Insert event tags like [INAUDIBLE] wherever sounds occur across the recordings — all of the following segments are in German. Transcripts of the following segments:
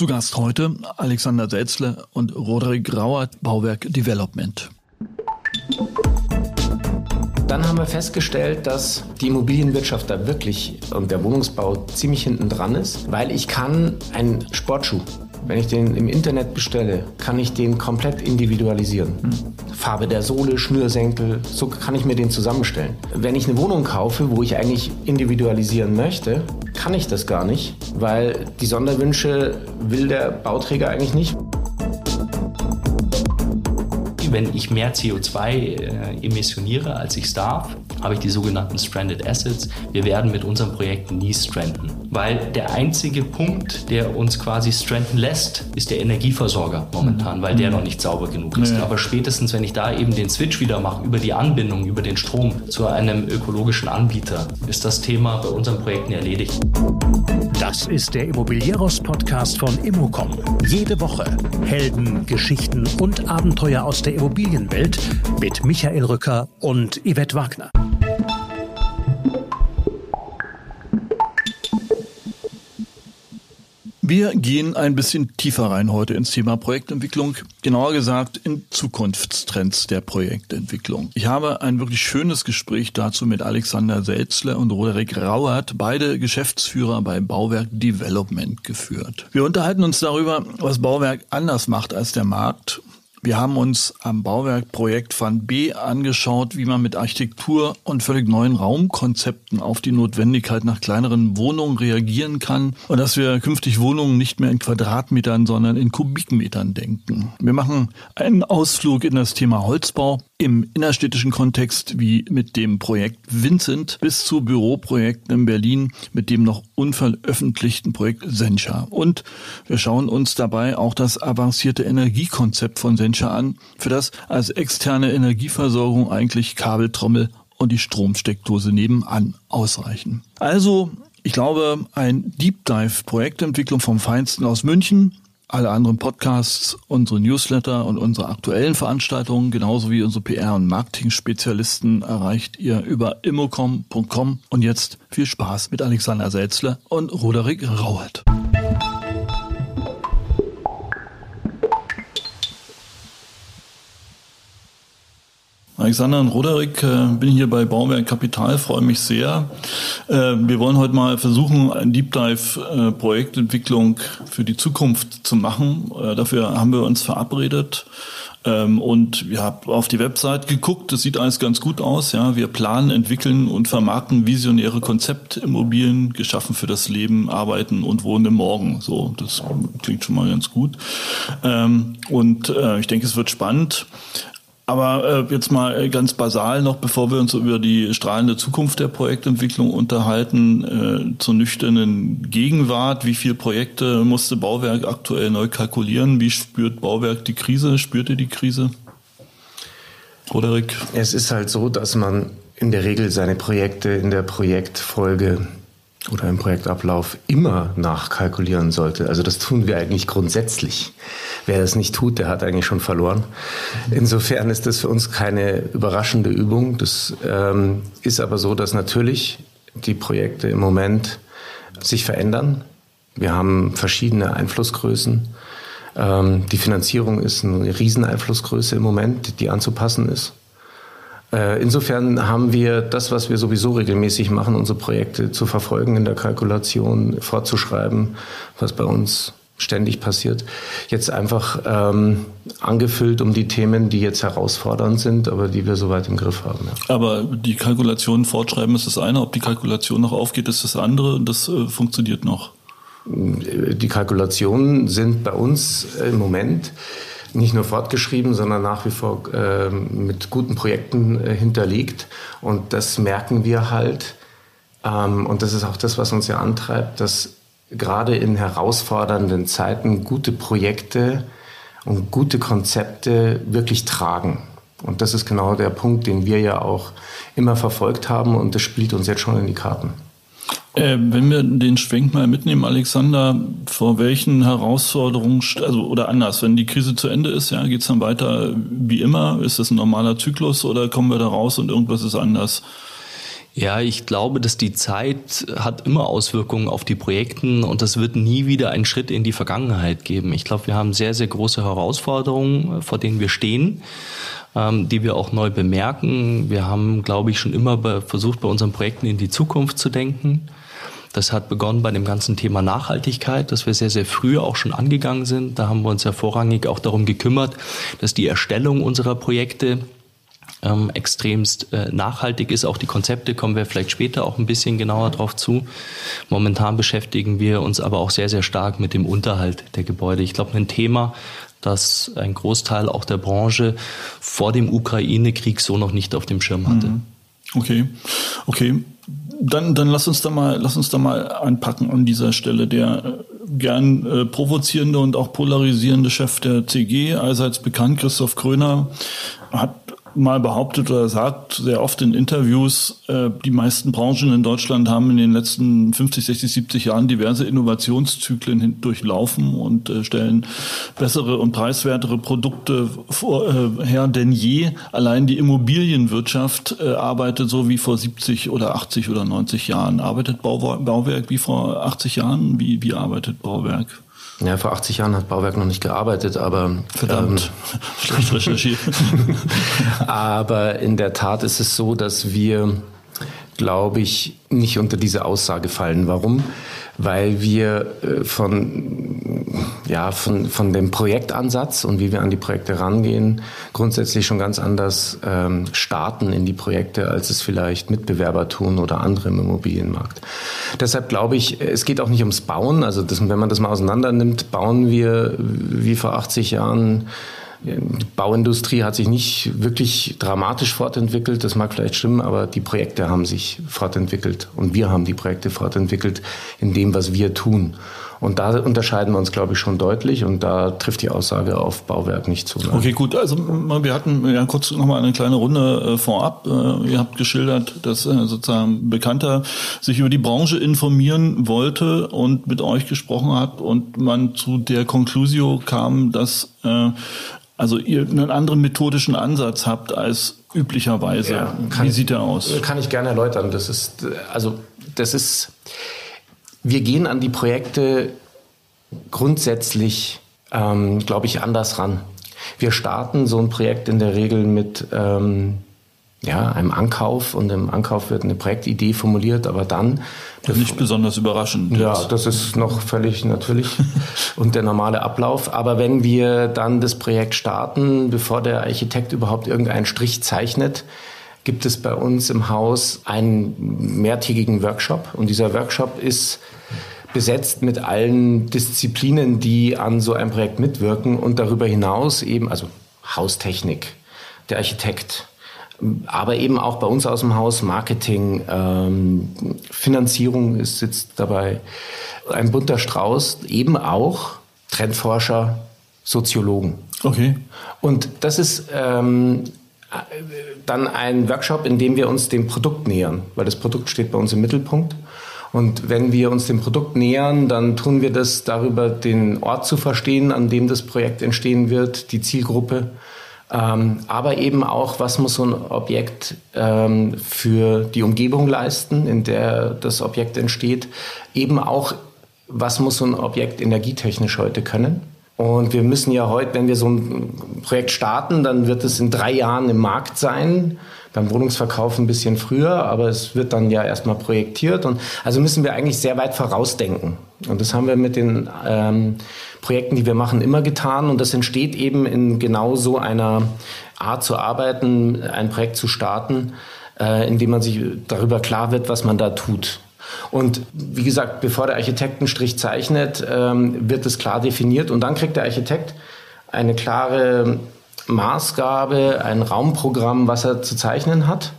Zu Gast heute Alexander Selzle und Roderick Grauer, Bauwerk Development. Dann haben wir festgestellt, dass die Immobilienwirtschaft da wirklich und der Wohnungsbau ziemlich hinten dran ist, weil ich kann einen Sportschuh wenn ich den im Internet bestelle, kann ich den komplett individualisieren. Hm. Farbe der Sohle, Schnürsenkel, so kann ich mir den zusammenstellen. Wenn ich eine Wohnung kaufe, wo ich eigentlich individualisieren möchte, kann ich das gar nicht, weil die Sonderwünsche will der Bauträger eigentlich nicht. Wenn ich mehr CO2 äh, emissioniere, als ich es darf, habe ich die sogenannten Stranded Assets. Wir werden mit unserem Projekt nie stranden. Weil der einzige Punkt, der uns quasi stranden lässt, ist der Energieversorger momentan, weil der mhm. noch nicht sauber genug ist. Ja. Aber spätestens, wenn ich da eben den Switch wieder mache über die Anbindung, über den Strom zu einem ökologischen Anbieter, ist das Thema bei unseren Projekten erledigt. Das ist der Immobilieros-Podcast von Immocom. Jede Woche Helden, Geschichten und Abenteuer aus der Immobilienwelt mit Michael Rücker und Yvette Wagner. Wir gehen ein bisschen tiefer rein heute ins Thema Projektentwicklung, genauer gesagt in Zukunftstrends der Projektentwicklung. Ich habe ein wirklich schönes Gespräch dazu mit Alexander Selzler und Roderick Rauert, beide Geschäftsführer bei Bauwerk Development geführt. Wir unterhalten uns darüber, was Bauwerk anders macht als der Markt, wir haben uns am Bauwerkprojekt Van B angeschaut, wie man mit Architektur und völlig neuen Raumkonzepten auf die Notwendigkeit nach kleineren Wohnungen reagieren kann und dass wir künftig Wohnungen nicht mehr in Quadratmetern, sondern in Kubikmetern denken. Wir machen einen Ausflug in das Thema Holzbau im innerstädtischen Kontext wie mit dem Projekt Vincent bis zu Büroprojekten in Berlin mit dem noch unveröffentlichten Projekt Sencha. Und wir schauen uns dabei auch das avancierte Energiekonzept von Sencha an, für das als externe Energieversorgung eigentlich Kabeltrommel und die Stromsteckdose nebenan ausreichen. Also ich glaube, ein Deep Dive Projektentwicklung vom Feinsten aus München alle anderen Podcasts, unsere Newsletter und unsere aktuellen Veranstaltungen, genauso wie unsere PR- und Marketing-Spezialisten erreicht ihr über immocom.com. Und jetzt viel Spaß mit Alexander Selzler und Roderick Rauert. Alexander und Roderick, äh, bin hier bei Bauwerk Kapital, freue mich sehr. Äh, wir wollen heute mal versuchen, ein Deep Dive äh, Projektentwicklung für die Zukunft zu machen. Dafür haben wir uns verabredet. Ähm, und wir haben auf die Website geguckt, das sieht alles ganz gut aus. Ja, wir planen, entwickeln und vermarkten visionäre Konzeptimmobilien, geschaffen für das Leben, Arbeiten und Wohnen im Morgen. So, das klingt schon mal ganz gut. Ähm, und ich denke, es wird spannend. Aber äh, jetzt mal äh, ganz basal noch, bevor wir uns über die strahlende Zukunft der Projektentwicklung unterhalten, äh, zur nüchternen Gegenwart. Wie viele Projekte musste Bauwerk aktuell neu kalkulieren? Wie spürt Bauwerk die Krise? Spürt ihr die Krise? Roderick? Es ist halt so, dass man in der Regel seine Projekte in der Projektfolge oder im Projektablauf immer nachkalkulieren sollte. Also das tun wir eigentlich grundsätzlich. Wer das nicht tut, der hat eigentlich schon verloren. Insofern ist das für uns keine überraschende Übung. Das ähm, ist aber so, dass natürlich die Projekte im Moment sich verändern. Wir haben verschiedene Einflussgrößen. Ähm, die Finanzierung ist eine Rieseneinflussgröße im Moment, die anzupassen ist. Äh, insofern haben wir das, was wir sowieso regelmäßig machen, unsere Projekte zu verfolgen in der Kalkulation, fortzuschreiben, was bei uns ständig passiert, jetzt einfach ähm, angefüllt um die Themen, die jetzt herausfordernd sind, aber die wir soweit im Griff haben. Ja. Aber die Kalkulation fortschreiben ist das eine, ob die Kalkulation noch aufgeht, ist das andere und das äh, funktioniert noch. Die Kalkulationen sind bei uns im Moment nicht nur fortgeschrieben, sondern nach wie vor äh, mit guten Projekten äh, hinterlegt. Und das merken wir halt. Ähm, und das ist auch das, was uns ja antreibt, dass gerade in herausfordernden Zeiten gute Projekte und gute Konzepte wirklich tragen. Und das ist genau der Punkt, den wir ja auch immer verfolgt haben und das spielt uns jetzt schon in die Karten. Äh, wenn wir den Schwenk mal mitnehmen, Alexander, vor welchen Herausforderungen, also oder anders, wenn die Krise zu Ende ist, ja, geht es dann weiter wie immer? Ist das ein normaler Zyklus oder kommen wir da raus und irgendwas ist anders? Ja, ich glaube, dass die Zeit hat immer Auswirkungen auf die Projekten und das wird nie wieder einen Schritt in die Vergangenheit geben. Ich glaube, wir haben sehr, sehr große Herausforderungen, vor denen wir stehen, ähm, die wir auch neu bemerken. Wir haben, glaube ich, schon immer versucht, bei unseren Projekten in die Zukunft zu denken. Das hat begonnen bei dem ganzen Thema Nachhaltigkeit, das wir sehr, sehr früh auch schon angegangen sind. Da haben wir uns ja vorrangig auch darum gekümmert, dass die Erstellung unserer Projekte ähm, extremst äh, nachhaltig ist. Auch die Konzepte kommen wir vielleicht später auch ein bisschen genauer drauf zu. Momentan beschäftigen wir uns aber auch sehr, sehr stark mit dem Unterhalt der Gebäude. Ich glaube, ein Thema, das ein Großteil auch der Branche vor dem Ukraine-Krieg so noch nicht auf dem Schirm hatte. Mhm. Okay, okay. Dann, dann lass uns da mal, lass uns da mal einpacken an dieser Stelle. Der äh, gern äh, provozierende und auch polarisierende Chef der CG, allseits bekannt, Christoph Kröner, hat mal behauptet oder sagt sehr oft in Interviews, äh, die meisten Branchen in Deutschland haben in den letzten 50, 60, 70 Jahren diverse Innovationszyklen durchlaufen und äh, stellen bessere und preiswertere Produkte vor, äh, her denn je. Allein die Immobilienwirtschaft äh, arbeitet so wie vor 70 oder 80 oder 90 Jahren. Arbeitet Bauwerk wie vor 80 Jahren? Wie, wie arbeitet Bauwerk? Ja, vor 80 Jahren hat Bauwerk noch nicht gearbeitet, aber. Verdammt, ähm, schlecht recherchiert. [LAUGHS] aber in der Tat ist es so, dass wir, glaube ich, nicht unter diese Aussage fallen. Warum? weil wir äh, von, ja, von, von dem Projektansatz und wie wir an die Projekte rangehen, grundsätzlich schon ganz anders ähm, starten in die Projekte, als es vielleicht Mitbewerber tun oder andere im Immobilienmarkt. Deshalb glaube ich, es geht auch nicht ums Bauen. Also das, wenn man das mal auseinander nimmt, bauen wir wie vor 80 Jahren Bauindustrie hat sich nicht wirklich dramatisch fortentwickelt, das mag vielleicht stimmen, aber die Projekte haben sich fortentwickelt und wir haben die Projekte fortentwickelt in dem, was wir tun. Und da unterscheiden wir uns, glaube ich, schon deutlich und da trifft die Aussage auf Bauwerk nicht zu. Nein. Okay, gut. Also wir hatten ja kurz nochmal eine kleine Runde äh, vorab. Äh, ihr habt geschildert, dass äh, sozusagen Bekannter sich über die Branche informieren wollte und mit euch gesprochen hat und man zu der Conclusio kam, dass äh, also ihr einen anderen methodischen Ansatz habt als üblicherweise. Ja, kann, Wie sieht der aus? Kann ich gerne erläutern. Das ist, also, das ist, wir gehen an die Projekte grundsätzlich, ähm, glaube ich, anders ran. Wir starten so ein Projekt in der Regel mit ähm, ja, einem Ankauf und im Ankauf wird eine Projektidee formuliert, aber dann. Ja, nicht besonders überraschend. Ja, das ist noch völlig natürlich [LAUGHS] und der normale Ablauf. Aber wenn wir dann das Projekt starten, bevor der Architekt überhaupt irgendeinen Strich zeichnet, gibt es bei uns im Haus einen mehrtägigen Workshop und dieser Workshop ist besetzt mit allen Disziplinen, die an so einem Projekt mitwirken und darüber hinaus eben, also Haustechnik, der Architekt, aber eben auch bei uns aus dem Haus Marketing, ähm, Finanzierung ist sitzt dabei, ein bunter Strauß, eben auch Trendforscher, Soziologen. Okay. Und das ist ähm, dann ein Workshop, in dem wir uns dem Produkt nähern, weil das Produkt steht bei uns im Mittelpunkt. Und wenn wir uns dem Produkt nähern, dann tun wir das darüber, den Ort zu verstehen, an dem das Projekt entstehen wird, die Zielgruppe ähm, aber eben auch, was muss so ein Objekt ähm, für die Umgebung leisten, in der das Objekt entsteht. Eben auch, was muss so ein Objekt energietechnisch heute können. Und wir müssen ja heute, wenn wir so ein Projekt starten, dann wird es in drei Jahren im Markt sein. Beim Wohnungsverkauf ein bisschen früher, aber es wird dann ja erstmal projektiert. Und also müssen wir eigentlich sehr weit vorausdenken. Und das haben wir mit den ähm, Projekten, die wir machen, immer getan. Und das entsteht eben in genau so einer Art zu arbeiten, ein Projekt zu starten, äh, indem man sich darüber klar wird, was man da tut. Und wie gesagt, bevor der Architekt einen Strich zeichnet, ähm, wird es klar definiert. Und dann kriegt der Architekt eine klare Maßgabe, ein Raumprogramm, was er zu zeichnen hat.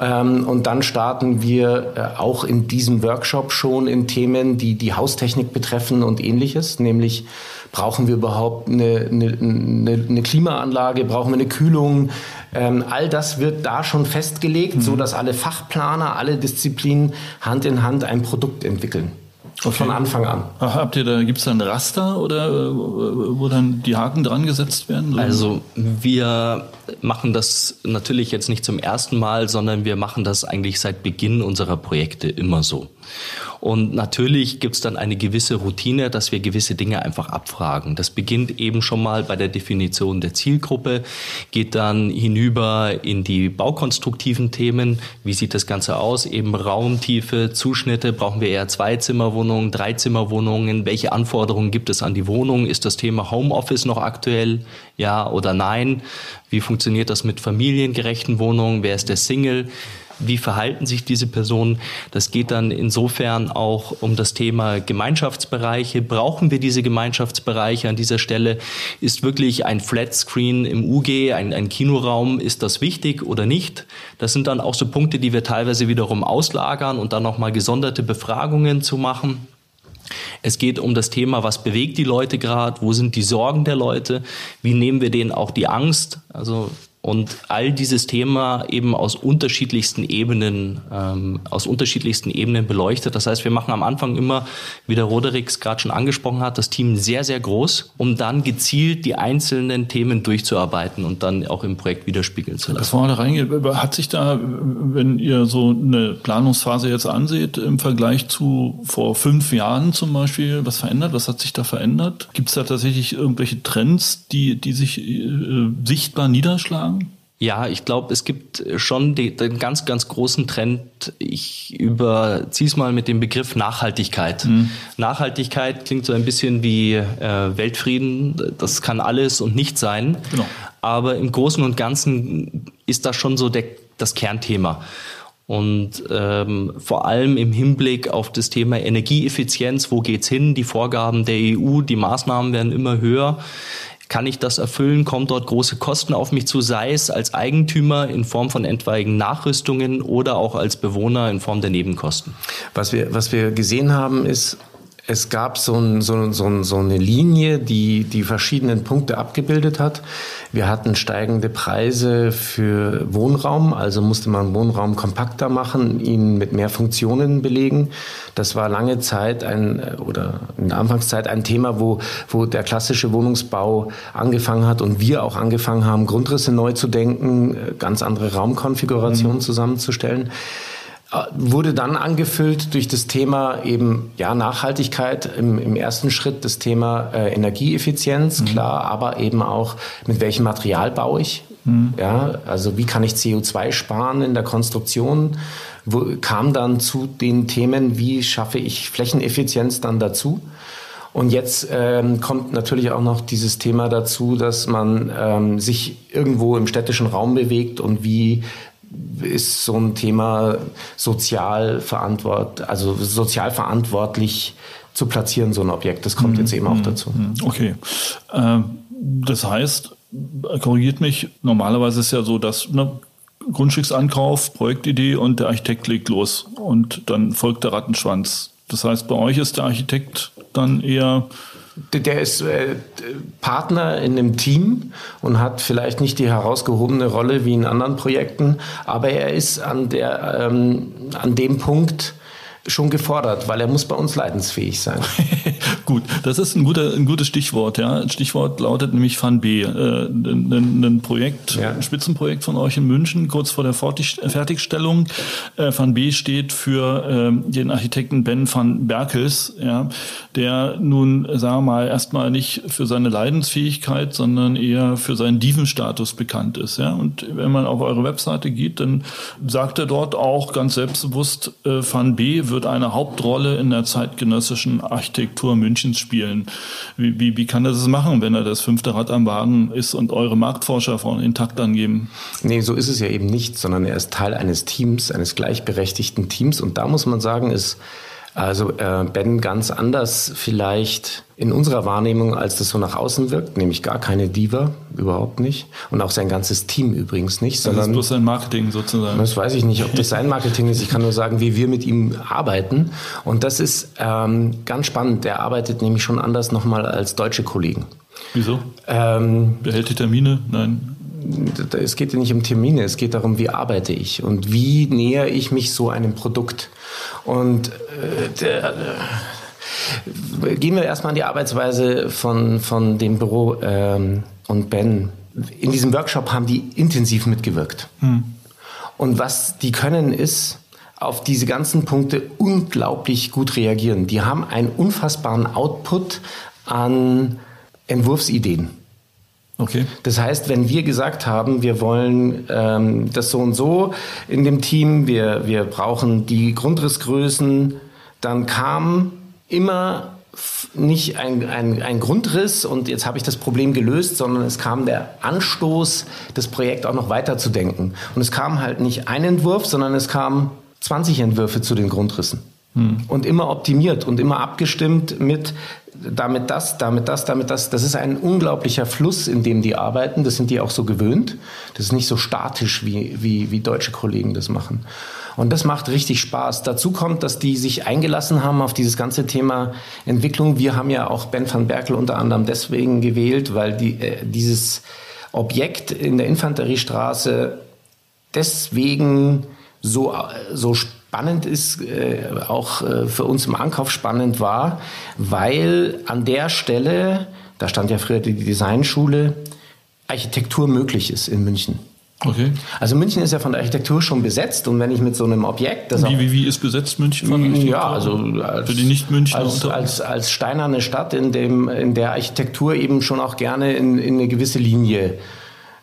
Ähm, und dann starten wir äh, auch in diesem Workshop schon in Themen, die die Haustechnik betreffen und ähnliches, nämlich brauchen wir überhaupt eine, eine, eine Klimaanlage, brauchen wir eine Kühlung. Ähm, all das wird da schon festgelegt, mhm. so dass alle Fachplaner, alle Disziplinen Hand in Hand ein Produkt entwickeln. Okay. Von Anfang an. Ach, habt ihr da, gibt's da ein Raster oder äh, wo dann die Haken dran gesetzt werden? Also wir machen das natürlich jetzt nicht zum ersten Mal, sondern wir machen das eigentlich seit Beginn unserer Projekte immer so. Und natürlich gibt es dann eine gewisse Routine, dass wir gewisse Dinge einfach abfragen. Das beginnt eben schon mal bei der Definition der Zielgruppe, geht dann hinüber in die baukonstruktiven Themen. Wie sieht das Ganze aus? Eben Raumtiefe, Zuschnitte. Brauchen wir eher Zweizimmerwohnungen, Dreizimmerwohnungen? Welche Anforderungen gibt es an die Wohnung? Ist das Thema Homeoffice noch aktuell? Ja oder nein? Wie funktioniert das mit familiengerechten Wohnungen? Wer ist der Single? Wie verhalten sich diese Personen. Das geht dann insofern auch um das Thema Gemeinschaftsbereiche. Brauchen wir diese Gemeinschaftsbereiche an dieser Stelle? Ist wirklich ein Flatscreen im UG, ein, ein Kinoraum, ist das wichtig oder nicht? Das sind dann auch so Punkte, die wir teilweise wiederum auslagern und dann nochmal gesonderte Befragungen zu machen. Es geht um das Thema, was bewegt die Leute gerade, wo sind die Sorgen der Leute, wie nehmen wir denen auch die Angst. Also und all dieses Thema eben aus unterschiedlichsten Ebenen, ähm, aus unterschiedlichsten Ebenen beleuchtet. Das heißt, wir machen am Anfang immer, wie der Roderix gerade schon angesprochen hat, das Team sehr, sehr groß, um dann gezielt die einzelnen Themen durchzuarbeiten und dann auch im Projekt widerspiegeln zu lassen. Bevor da reingeht, hat sich da, wenn ihr so eine Planungsphase jetzt anseht, im Vergleich zu vor fünf Jahren zum Beispiel, was verändert? Was hat sich da verändert? Gibt es da tatsächlich irgendwelche Trends, die, die sich äh, sichtbar niederschlagen? Ja, ich glaube, es gibt schon die, den ganz, ganz großen Trend. Ich überziehe es mal mit dem Begriff Nachhaltigkeit. Mhm. Nachhaltigkeit klingt so ein bisschen wie äh, Weltfrieden. Das kann alles und nichts sein. Genau. Aber im Großen und Ganzen ist das schon so der, das Kernthema. Und ähm, vor allem im Hinblick auf das Thema Energieeffizienz, wo geht's hin? Die Vorgaben der EU, die Maßnahmen werden immer höher. Kann ich das erfüllen? Kommen dort große Kosten auf mich zu, sei es als Eigentümer in Form von etwaigen Nachrüstungen oder auch als Bewohner in Form der Nebenkosten? Was wir, was wir gesehen haben, ist, es gab so, ein, so, so, so, eine Linie, die die verschiedenen Punkte abgebildet hat. Wir hatten steigende Preise für Wohnraum, also musste man Wohnraum kompakter machen, ihn mit mehr Funktionen belegen. Das war lange Zeit ein oder in der Anfangszeit ein Thema, wo, wo der klassische Wohnungsbau angefangen hat und wir auch angefangen haben, Grundrisse neu zu denken, ganz andere Raumkonfigurationen mhm. zusammenzustellen wurde dann angefüllt durch das Thema eben ja Nachhaltigkeit im, im ersten Schritt das Thema äh, Energieeffizienz mhm. klar aber eben auch mit welchem Material baue ich mhm. ja also wie kann ich CO2 sparen in der Konstruktion wo, kam dann zu den Themen wie schaffe ich Flächeneffizienz dann dazu und jetzt ähm, kommt natürlich auch noch dieses Thema dazu, dass man ähm, sich irgendwo im städtischen Raum bewegt und wie ist so ein Thema sozial verantwort, also sozial verantwortlich zu platzieren, so ein Objekt. Das kommt mhm. jetzt eben auch mhm. dazu. Mhm. Okay. Ähm, das heißt, korrigiert mich, normalerweise ist ja so, dass ne, Grundstücksankauf, Projektidee und der Architekt legt los und dann folgt der Rattenschwanz. Das heißt, bei euch ist der Architekt dann eher der ist äh, Partner in einem Team und hat vielleicht nicht die herausgehobene Rolle wie in anderen Projekten, aber er ist an, der, ähm, an dem Punkt, schon gefordert, weil er muss bei uns leidensfähig sein. [LAUGHS] Gut, das ist ein, guter, ein gutes Stichwort. Ja. Stichwort lautet nämlich Van B. Äh, ein, ein Projekt, ja. ein Spitzenprojekt von euch in München, kurz vor der Fertigstellung. Äh, Van B steht für äh, den Architekten Ben van Berkels, ja, der nun, sagen wir mal, erstmal nicht für seine Leidensfähigkeit, sondern eher für seinen Dievenstatus bekannt ist. Ja. Und wenn man auf eure Webseite geht, dann sagt er dort auch ganz selbstbewusst, äh, Van B wird eine Hauptrolle in der zeitgenössischen Architektur Münchens spielen. Wie, wie, wie kann er das machen, wenn er das fünfte Rad am Wagen ist und eure Marktforscher von intakt angeben? Nee, so ist es ja eben nicht, sondern er ist Teil eines Teams, eines gleichberechtigten Teams. Und da muss man sagen, ist also äh, Ben ganz anders vielleicht in unserer Wahrnehmung, als das so nach außen wirkt, nämlich gar keine Diva, überhaupt nicht. Und auch sein ganzes Team übrigens nicht. Sondern, das ist bloß sein Marketing sozusagen. Das weiß ich nicht, ob das sein Marketing ist. Ich kann nur sagen, wie wir mit ihm arbeiten. Und das ist ähm, ganz spannend. Der arbeitet nämlich schon anders nochmal als deutsche Kollegen. Wieso? Ähm, Behält die Termine? Nein es geht ja nicht um Termine, es geht darum, wie arbeite ich und wie nähere ich mich so einem Produkt. Und äh, der, Gehen wir erstmal an die Arbeitsweise von, von dem Büro ähm, und Ben. In diesem Workshop haben die intensiv mitgewirkt. Hm. Und was die können ist, auf diese ganzen Punkte unglaublich gut reagieren. Die haben einen unfassbaren Output an Entwurfsideen. Okay. Das heißt, wenn wir gesagt haben, wir wollen ähm, das so und so in dem Team, wir, wir brauchen die Grundrissgrößen, dann kam immer nicht ein, ein, ein Grundriss und jetzt habe ich das Problem gelöst, sondern es kam der Anstoß, das Projekt auch noch weiterzudenken. Und es kam halt nicht ein Entwurf, sondern es kamen 20 Entwürfe zu den Grundrissen. Hm. Und immer optimiert und immer abgestimmt mit damit das, damit das, damit das. Das ist ein unglaublicher Fluss, in dem die arbeiten. Das sind die auch so gewöhnt. Das ist nicht so statisch, wie, wie, wie deutsche Kollegen das machen. Und das macht richtig Spaß. Dazu kommt, dass die sich eingelassen haben auf dieses ganze Thema Entwicklung. Wir haben ja auch Ben van Berkel unter anderem deswegen gewählt, weil die, äh, dieses Objekt in der Infanteriestraße deswegen so, so spannend ist, äh, auch äh, für uns im Ankauf spannend war, weil an der Stelle, da stand ja früher die Designschule, Architektur möglich ist in München. Okay. Also München ist ja von der Architektur schon besetzt und wenn ich mit so einem Objekt, das wie, wie, wie ist besetzt München von Architektur? Ja, also als, für die nicht München als, als, als steinerne Stadt, in dem in der Architektur eben schon auch gerne in, in eine gewisse Linie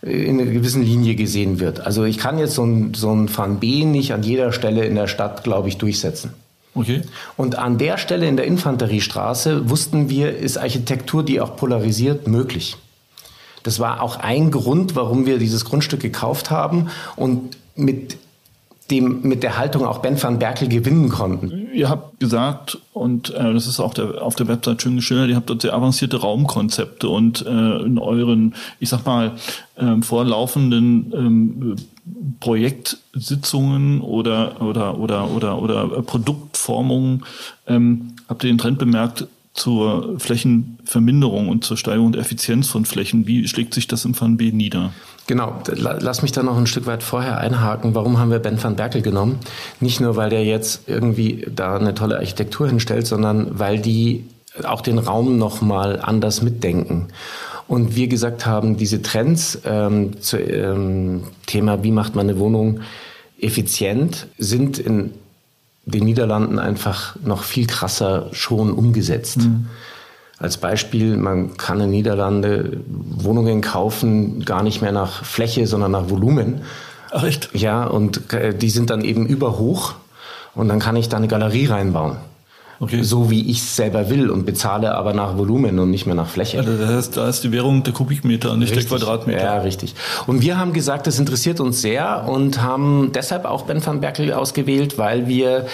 in einer gewissen Linie gesehen wird. Also ich kann jetzt so ein, so ein Van B nicht an jeder Stelle in der Stadt, glaube ich, durchsetzen. Okay. Und an der Stelle in der Infanteriestraße wussten wir, ist Architektur, die auch polarisiert, möglich. Das war auch ein Grund, warum wir dieses Grundstück gekauft haben und mit dem, mit der Haltung auch Ben van Berkel gewinnen konnten. Ihr habt gesagt, und äh, das ist auch der, auf der Website schön geschildert, ihr habt dort sehr avancierte Raumkonzepte und äh, in euren, ich sag mal, äh, vorlaufenden ähm, Projektsitzungen oder, oder, oder, oder, oder Produktformungen ähm, habt ihr den Trend bemerkt, zur Flächenverminderung und zur Steigerung der Effizienz von Flächen. Wie schlägt sich das im Van B nieder? Genau, lass mich da noch ein Stück weit vorher einhaken. Warum haben wir Ben van Berkel genommen? Nicht nur, weil der jetzt irgendwie da eine tolle Architektur hinstellt, sondern weil die auch den Raum nochmal anders mitdenken. Und wir gesagt haben, diese Trends ähm, zu ähm, Thema, wie macht man eine Wohnung effizient, sind in den Niederlanden einfach noch viel krasser schon umgesetzt. Mhm. Als Beispiel, man kann in Niederlande Wohnungen kaufen, gar nicht mehr nach Fläche, sondern nach Volumen. Ach echt? Ja, und äh, die sind dann eben überhoch und dann kann ich da eine Galerie reinbauen. Okay. So wie ich es selber will und bezahle aber nach Volumen und nicht mehr nach Fläche. Also das heißt, da ist die Währung der Kubikmeter, nicht richtig. der Quadratmeter. Ja, richtig. Und wir haben gesagt, das interessiert uns sehr und haben deshalb auch Ben van Berkel ausgewählt, weil wir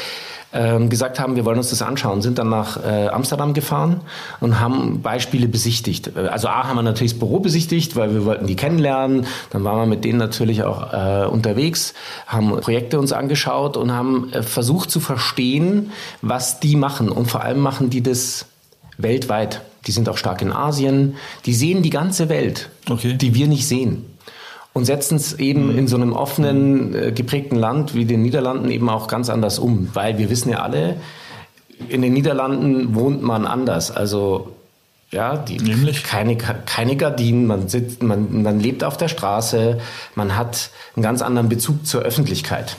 ähm, gesagt haben, wir wollen uns das anschauen, sind dann nach äh, Amsterdam gefahren und haben Beispiele besichtigt. Äh, also A haben wir natürlich das Büro besichtigt, weil wir wollten die kennenlernen. Dann waren wir mit denen natürlich auch äh, unterwegs, haben Projekte uns angeschaut und haben äh, versucht zu verstehen, was die machen. Und vor allem machen die das weltweit. Die sind auch stark in Asien. Die sehen die ganze Welt, okay. die wir nicht sehen und setzen es eben mhm. in so einem offenen, äh, geprägten Land wie den Niederlanden eben auch ganz anders um. Weil wir wissen ja alle, in den Niederlanden wohnt man anders. Also ja, die, Nämlich? Keine, keine Gardinen, man, sitzt, man, man lebt auf der Straße, man hat einen ganz anderen Bezug zur Öffentlichkeit.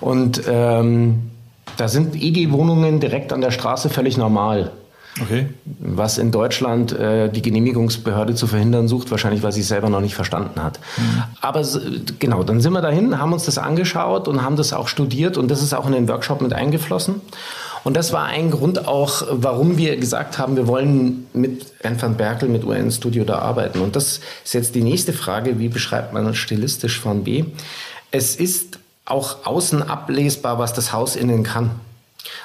Und ähm, da sind EG-Wohnungen direkt an der Straße völlig normal. Okay. Was in Deutschland äh, die Genehmigungsbehörde zu verhindern sucht, wahrscheinlich weil sie es selber noch nicht verstanden hat. Mhm. Aber genau, dann sind wir dahin, haben uns das angeschaut und haben das auch studiert und das ist auch in den Workshop mit eingeflossen. Und das war ein Grund auch, warum wir gesagt haben, wir wollen mit Enfant Berkel, mit UN Studio da arbeiten. Und das ist jetzt die nächste Frage, wie beschreibt man stilistisch von B? Es ist auch außen ablesbar, was das Haus innen kann.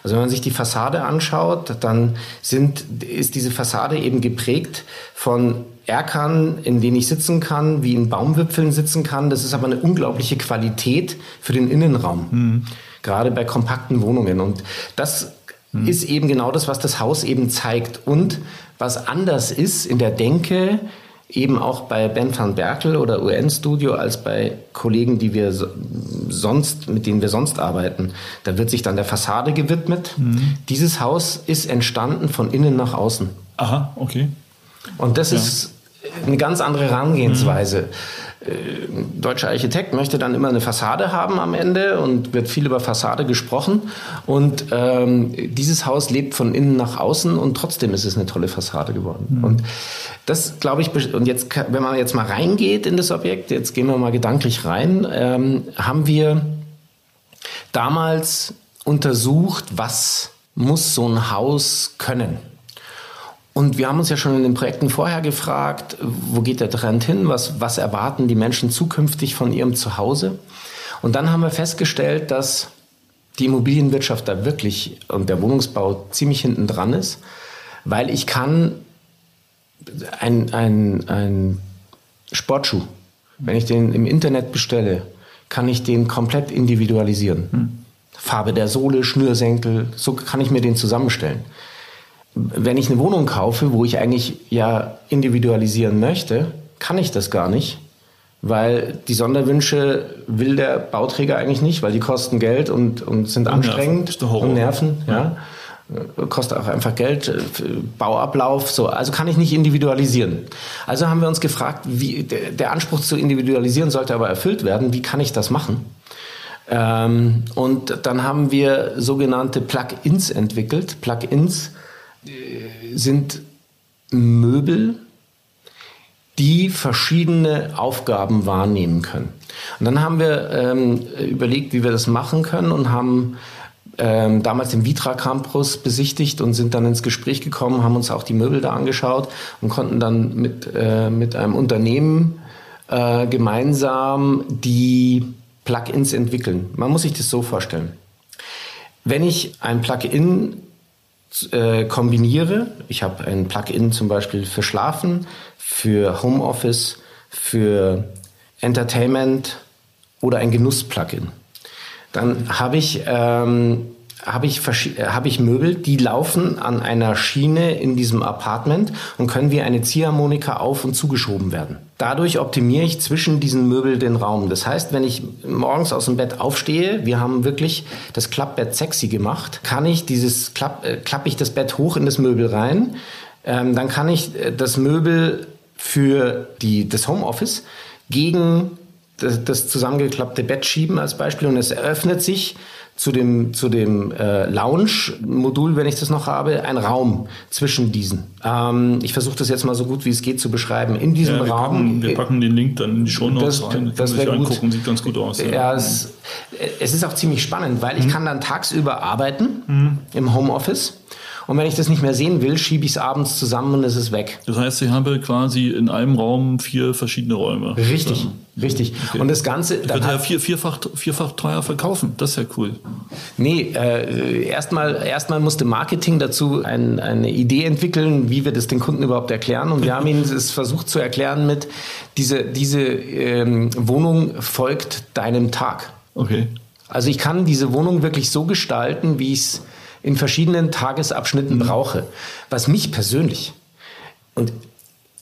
Also wenn man sich die Fassade anschaut, dann sind, ist diese Fassade eben geprägt von Erkern, in denen ich sitzen kann, wie in Baumwipfeln sitzen kann. Das ist aber eine unglaubliche Qualität für den Innenraum, mhm. gerade bei kompakten Wohnungen. Und das mhm. ist eben genau das, was das Haus eben zeigt. Und was anders ist in der Denke, eben auch bei Ben van Berkel oder UN Studio als bei Kollegen, die wir sonst, mit denen wir sonst arbeiten. Da wird sich dann der Fassade gewidmet. Mhm. Dieses Haus ist entstanden von innen nach außen. Aha, okay. Und das ja. ist eine ganz andere Herangehensweise. Mhm. Äh, deutscher Architekt möchte dann immer eine Fassade haben am Ende und wird viel über Fassade gesprochen. Und ähm, dieses Haus lebt von innen nach außen und trotzdem ist es eine tolle Fassade geworden. Mhm. Und das glaube ich, und jetzt, wenn man jetzt mal reingeht in das Objekt, jetzt gehen wir mal gedanklich rein, ähm, haben wir damals untersucht, was muss so ein Haus können. Und wir haben uns ja schon in den Projekten vorher gefragt, wo geht der Trend hin? Was, was erwarten die Menschen zukünftig von ihrem Zuhause? Und dann haben wir festgestellt, dass die Immobilienwirtschaft da wirklich und der Wohnungsbau ziemlich hinten dran ist, weil ich kann ein, ein, ein Sportschuh, wenn ich den im Internet bestelle, kann ich den komplett individualisieren. Hm. Farbe der Sohle, Schnürsenkel, so kann ich mir den zusammenstellen wenn ich eine Wohnung kaufe, wo ich eigentlich ja individualisieren möchte, kann ich das gar nicht, weil die Sonderwünsche will der Bauträger eigentlich nicht, weil die kosten Geld und, und sind und anstrengend nerven. und nerven. Ja. ja. Kostet auch einfach Geld, äh, Bauablauf, so. Also kann ich nicht individualisieren. Also haben wir uns gefragt, wie, der Anspruch zu individualisieren sollte aber erfüllt werden. Wie kann ich das machen? Ähm, und dann haben wir sogenannte Plugins entwickelt. Plugins sind Möbel, die verschiedene Aufgaben wahrnehmen können. Und dann haben wir ähm, überlegt, wie wir das machen können und haben ähm, damals den Vitra Campus besichtigt und sind dann ins Gespräch gekommen, haben uns auch die Möbel da angeschaut und konnten dann mit, äh, mit einem Unternehmen äh, gemeinsam die Plugins entwickeln. Man muss sich das so vorstellen. Wenn ich ein Plugin äh, kombiniere. Ich habe ein Plugin zum Beispiel für Schlafen, für Homeoffice, für Entertainment oder ein Genuss-Plugin. Dann habe ich ähm, habe ich, äh, hab ich Möbel, die laufen an einer Schiene in diesem Apartment und können wie eine Ziehharmonika auf und zugeschoben werden. Dadurch optimiere ich zwischen diesen Möbeln den Raum. Das heißt, wenn ich morgens aus dem Bett aufstehe, wir haben wirklich das Klappbett sexy gemacht, kann ich dieses Klapp, äh, klappe ich das Bett hoch in das Möbel rein, ähm, dann kann ich äh, das Möbel für die, das Homeoffice gegen das, das zusammengeklappte Bett schieben als Beispiel und es eröffnet sich zu dem, zu dem äh, Lounge-Modul, wenn ich das noch habe, ein Raum zwischen diesen. Ähm, ich versuche das jetzt mal so gut wie es geht zu beschreiben. In diesem ja, wir Raum. Packen, wir packen den Link dann in die Show Notes das, rein. Das, das wäre gut. Angucken. Sieht ganz gut aus. Ja, ja es, es, ist auch ziemlich spannend, weil mhm. ich kann dann tagsüber arbeiten mhm. im Homeoffice und wenn ich das nicht mehr sehen will, schiebe ich es abends zusammen und es ist weg. Das heißt, ich habe quasi in einem Raum vier verschiedene Räume. Richtig, ja. richtig. Okay. Und das Ganze. Ich könnte ja vier, vierfach, vierfach teuer verkaufen. Das ist ja cool. Nee, äh, erstmal erstmal musste Marketing dazu ein, eine Idee entwickeln, wie wir das den Kunden überhaupt erklären. Und wir haben ihnen es versucht zu erklären mit, diese, diese ähm, Wohnung folgt deinem Tag. Okay. Also ich kann diese Wohnung wirklich so gestalten, wie ich es in verschiedenen Tagesabschnitten mhm. brauche. Was mich persönlich und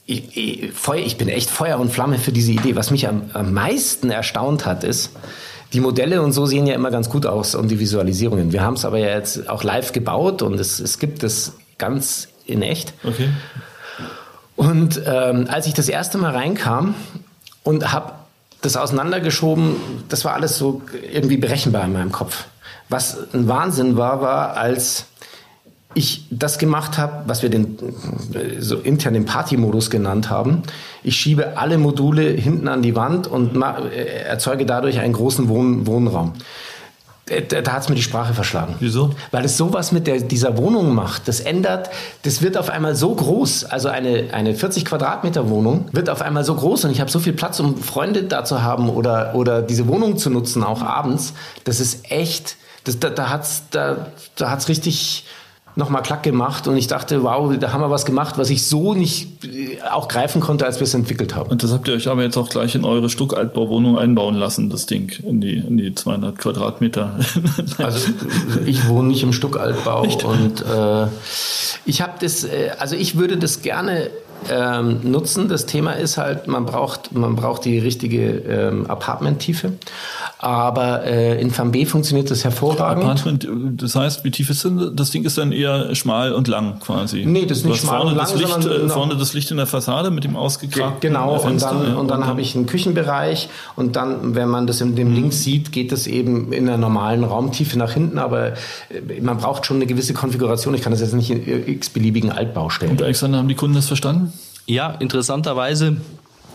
ich, ich, Feuer, ich bin echt Feuer und Flamme für diese Idee. Was mich am, am meisten erstaunt hat, ist, die Modelle und so sehen ja immer ganz gut aus und die Visualisierungen. Wir haben es aber ja jetzt auch live gebaut und es, es gibt es ganz in echt. Okay. Und ähm, als ich das erste Mal reinkam und habe das auseinandergeschoben, das war alles so irgendwie berechenbar in meinem Kopf. Was ein Wahnsinn war, war, als ich das gemacht habe, was wir den so intern den Party-Modus genannt haben. Ich schiebe alle Module hinten an die Wand und äh, erzeuge dadurch einen großen Wohn Wohnraum. Äh, da, da hat es mir die Sprache verschlagen. Wieso? Weil es sowas mit der, dieser Wohnung macht. Das ändert, das wird auf einmal so groß. Also eine, eine 40 Quadratmeter Wohnung wird auf einmal so groß und ich habe so viel Platz, um Freunde da zu haben oder, oder diese Wohnung zu nutzen, auch abends. Das ist echt das, da, da hat's da, da hat's richtig nochmal klack gemacht und ich dachte, wow, da haben wir was gemacht, was ich so nicht äh, auch greifen konnte, als wir es entwickelt haben. Und das habt ihr euch aber jetzt auch gleich in eure Stuckaltbauwohnung einbauen lassen, das Ding, in die, in die 200 Quadratmeter. [LAUGHS] also ich wohne nicht im Stuckaltbau Echt? und äh, ich habe das, äh, also ich würde das gerne ähm, nutzen. Das Thema ist halt, man braucht, man braucht die richtige ähm, Apartment-Tiefe. Aber äh, in Fan B funktioniert das hervorragend. Apartment, das heißt, wie tief ist denn das Ding ist dann eher schmal und lang quasi. Nee, das ist nicht schmal vorne und lang, das Licht, äh, vorne das Licht in der Fassade mit dem ausgekragten Genau, Fenster, und dann, ja, und dann habe ich einen Küchenbereich und dann, wenn man das in dem links sieht, geht das eben in der normalen Raumtiefe nach hinten, aber äh, man braucht schon eine gewisse Konfiguration. Ich kann das jetzt nicht in x-beliebigen Altbau stellen. Und Alexander, haben die Kunden das verstanden? Ja, interessanterweise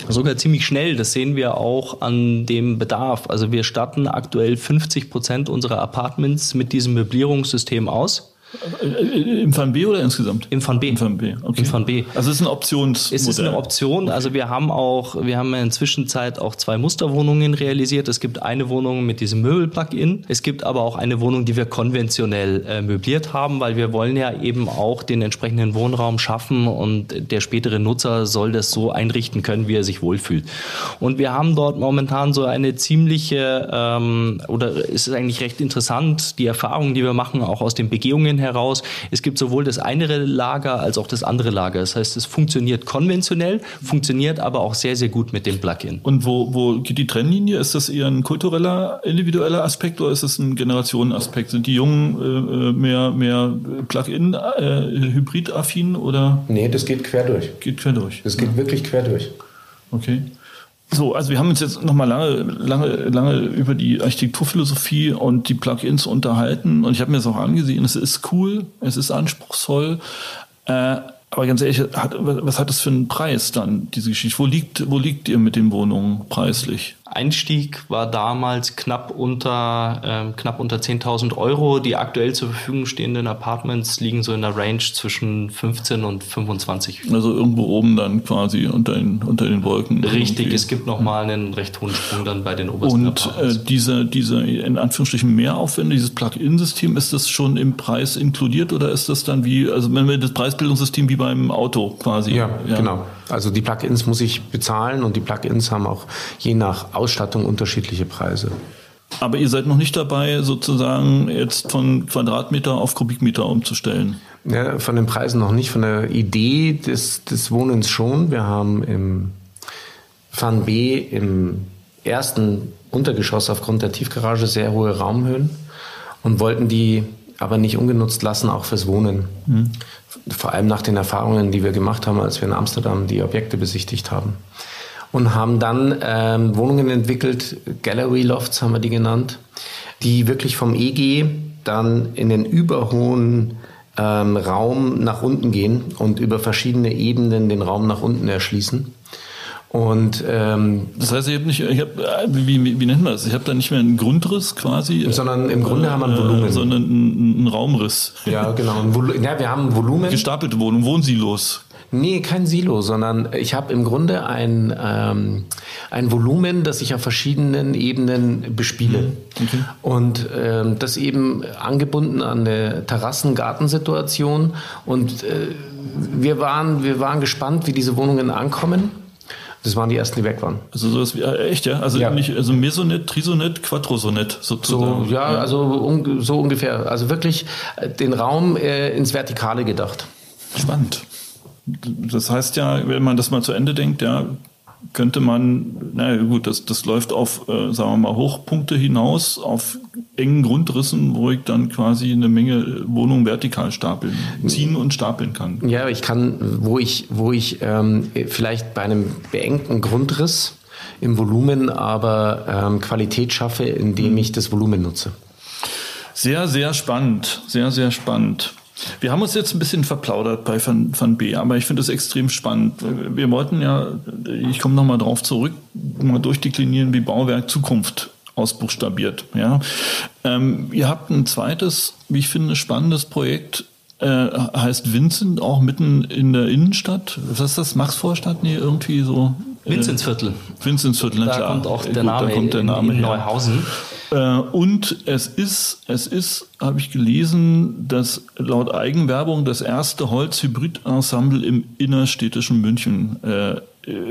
sogar ziemlich schnell. Das sehen wir auch an dem Bedarf. Also wir statten aktuell 50 Prozent unserer Apartments mit diesem Möblierungssystem aus. Äh, Im Fan B oder insgesamt? Im Fan B. Im Fan B. Okay. Im Fan B. Also es ist ein Optionsmodell. Es ist eine Option. Also wir haben auch, wir haben in der Zwischenzeit auch zwei Musterwohnungen realisiert. Es gibt eine Wohnung mit diesem Möbel-Plugin. Es gibt aber auch eine Wohnung, die wir konventionell äh, möbliert haben, weil wir wollen ja eben auch den entsprechenden Wohnraum schaffen und der spätere Nutzer soll das so einrichten können, wie er sich wohlfühlt. Und wir haben dort momentan so eine ziemliche, ähm, oder es ist eigentlich recht interessant, die Erfahrungen, die wir machen, auch aus den Begehungen heraus. Es gibt sowohl das eine Lager als auch das andere Lager. Das heißt, es funktioniert konventionell, funktioniert aber auch sehr, sehr gut mit dem Plugin. Und wo, wo geht die Trennlinie? Ist das eher ein kultureller, individueller Aspekt oder ist das ein Generationenaspekt? Sind die Jungen äh, äh mehr, mehr Plug-in, äh, hybrid-affin oder? Nee, das geht quer durch. Geht quer durch. Das geht ja. wirklich quer durch. Okay. So, also wir haben uns jetzt nochmal lange, lange, lange über die Architekturphilosophie und die Plugins unterhalten und ich habe mir das auch angesehen. Es ist cool, es ist anspruchsvoll, äh, aber ganz ehrlich, hat, was hat das für einen Preis dann, diese Geschichte? Wo liegt, wo liegt ihr mit den Wohnungen preislich? Einstieg war damals knapp unter, ähm, knapp unter 10.000 Euro. Die aktuell zur Verfügung stehenden Apartments liegen so in der Range zwischen 15 und 25. Also irgendwo oben dann quasi unter den, unter den Wolken. Richtig, irgendwie. es gibt nochmal einen recht hohen Sprung dann bei den obersten Und äh, diese, diese in Anführungsstrichen Mehraufwände, dieses Plug-in-System, ist das schon im Preis inkludiert oder ist das dann wie, also wenn wir das Preisbildungssystem wie beim Auto quasi? Ja, ja. genau. Also die Plugins muss ich bezahlen und die Plugins haben auch je nach Ausstattung unterschiedliche Preise. Aber ihr seid noch nicht dabei, sozusagen jetzt von Quadratmeter auf Kubikmeter umzustellen. Ja, von den Preisen noch nicht, von der Idee des, des Wohnens schon. Wir haben im Fan B im ersten Untergeschoss aufgrund der Tiefgarage sehr hohe Raumhöhen und wollten die aber nicht ungenutzt lassen, auch fürs Wohnen. Mhm. Vor allem nach den Erfahrungen, die wir gemacht haben, als wir in Amsterdam die Objekte besichtigt haben. Und haben dann ähm, Wohnungen entwickelt, Gallery Lofts haben wir die genannt, die wirklich vom EG dann in den überhohen ähm, Raum nach unten gehen und über verschiedene Ebenen den Raum nach unten erschließen. Und ähm, das heißt, ich habe nicht, ich hab, wie, wie, nennt man das? Ich habe da nicht mehr einen Grundriss quasi, sondern im Grunde äh, haben wir ein Volumen, äh, sondern einen, einen Raumriss. Ja, genau. Ja, wir haben ein Volumen. Gestapelte Wohnung, Wohnsilos. Nee, kein Silo, sondern ich habe im Grunde ein, ähm, ein Volumen, das ich auf verschiedenen Ebenen bespiele. Mhm. Okay. Und ähm, das eben angebunden an eine Terrassen-Gartensituation. Und äh, wir, waren, wir waren gespannt, wie diese Wohnungen ankommen. Das waren die ersten, die weg waren. Also sowas wie, äh, echt, ja? Also ja. nicht, also Mesonet, Trisonet, Quattrosonet sozusagen. So, ja, ja. also un, so ungefähr. Also wirklich äh, den Raum äh, ins Vertikale gedacht. Spannend. Das heißt ja, wenn man das mal zu Ende denkt, ja, könnte man, naja gut, das, das läuft auf, äh, sagen wir mal, Hochpunkte hinaus, auf engen Grundrissen, wo ich dann quasi eine Menge Wohnungen vertikal stapeln, ziehen und stapeln kann. Ja, ich kann, wo ich, wo ich ähm, vielleicht bei einem beengten Grundriss im Volumen aber ähm, Qualität schaffe, indem ich das Volumen nutze. Sehr, sehr spannend, sehr, sehr spannend. Wir haben uns jetzt ein bisschen verplaudert bei Van, Van B, aber ich finde es extrem spannend. Wir wollten ja, ich komme nochmal drauf zurück, mal durchdeklinieren, wie Bauwerk Zukunft ausbuchstabiert. Ja. Ähm, ihr habt ein zweites, wie ich finde, spannendes Projekt, äh, heißt Vincent, auch mitten in der Innenstadt. Was ist das? Maxvorstadt? Nee, irgendwie so. Äh, Vinzentsviertel. Vinzentsviertel, da klar. kommt auch der Gut, Name, da kommt der Name in, in Neuhausen. Äh, und es ist, es ist, habe ich gelesen, dass laut Eigenwerbung das erste Holz-Hybrid-Ensemble im innerstädtischen München. Äh,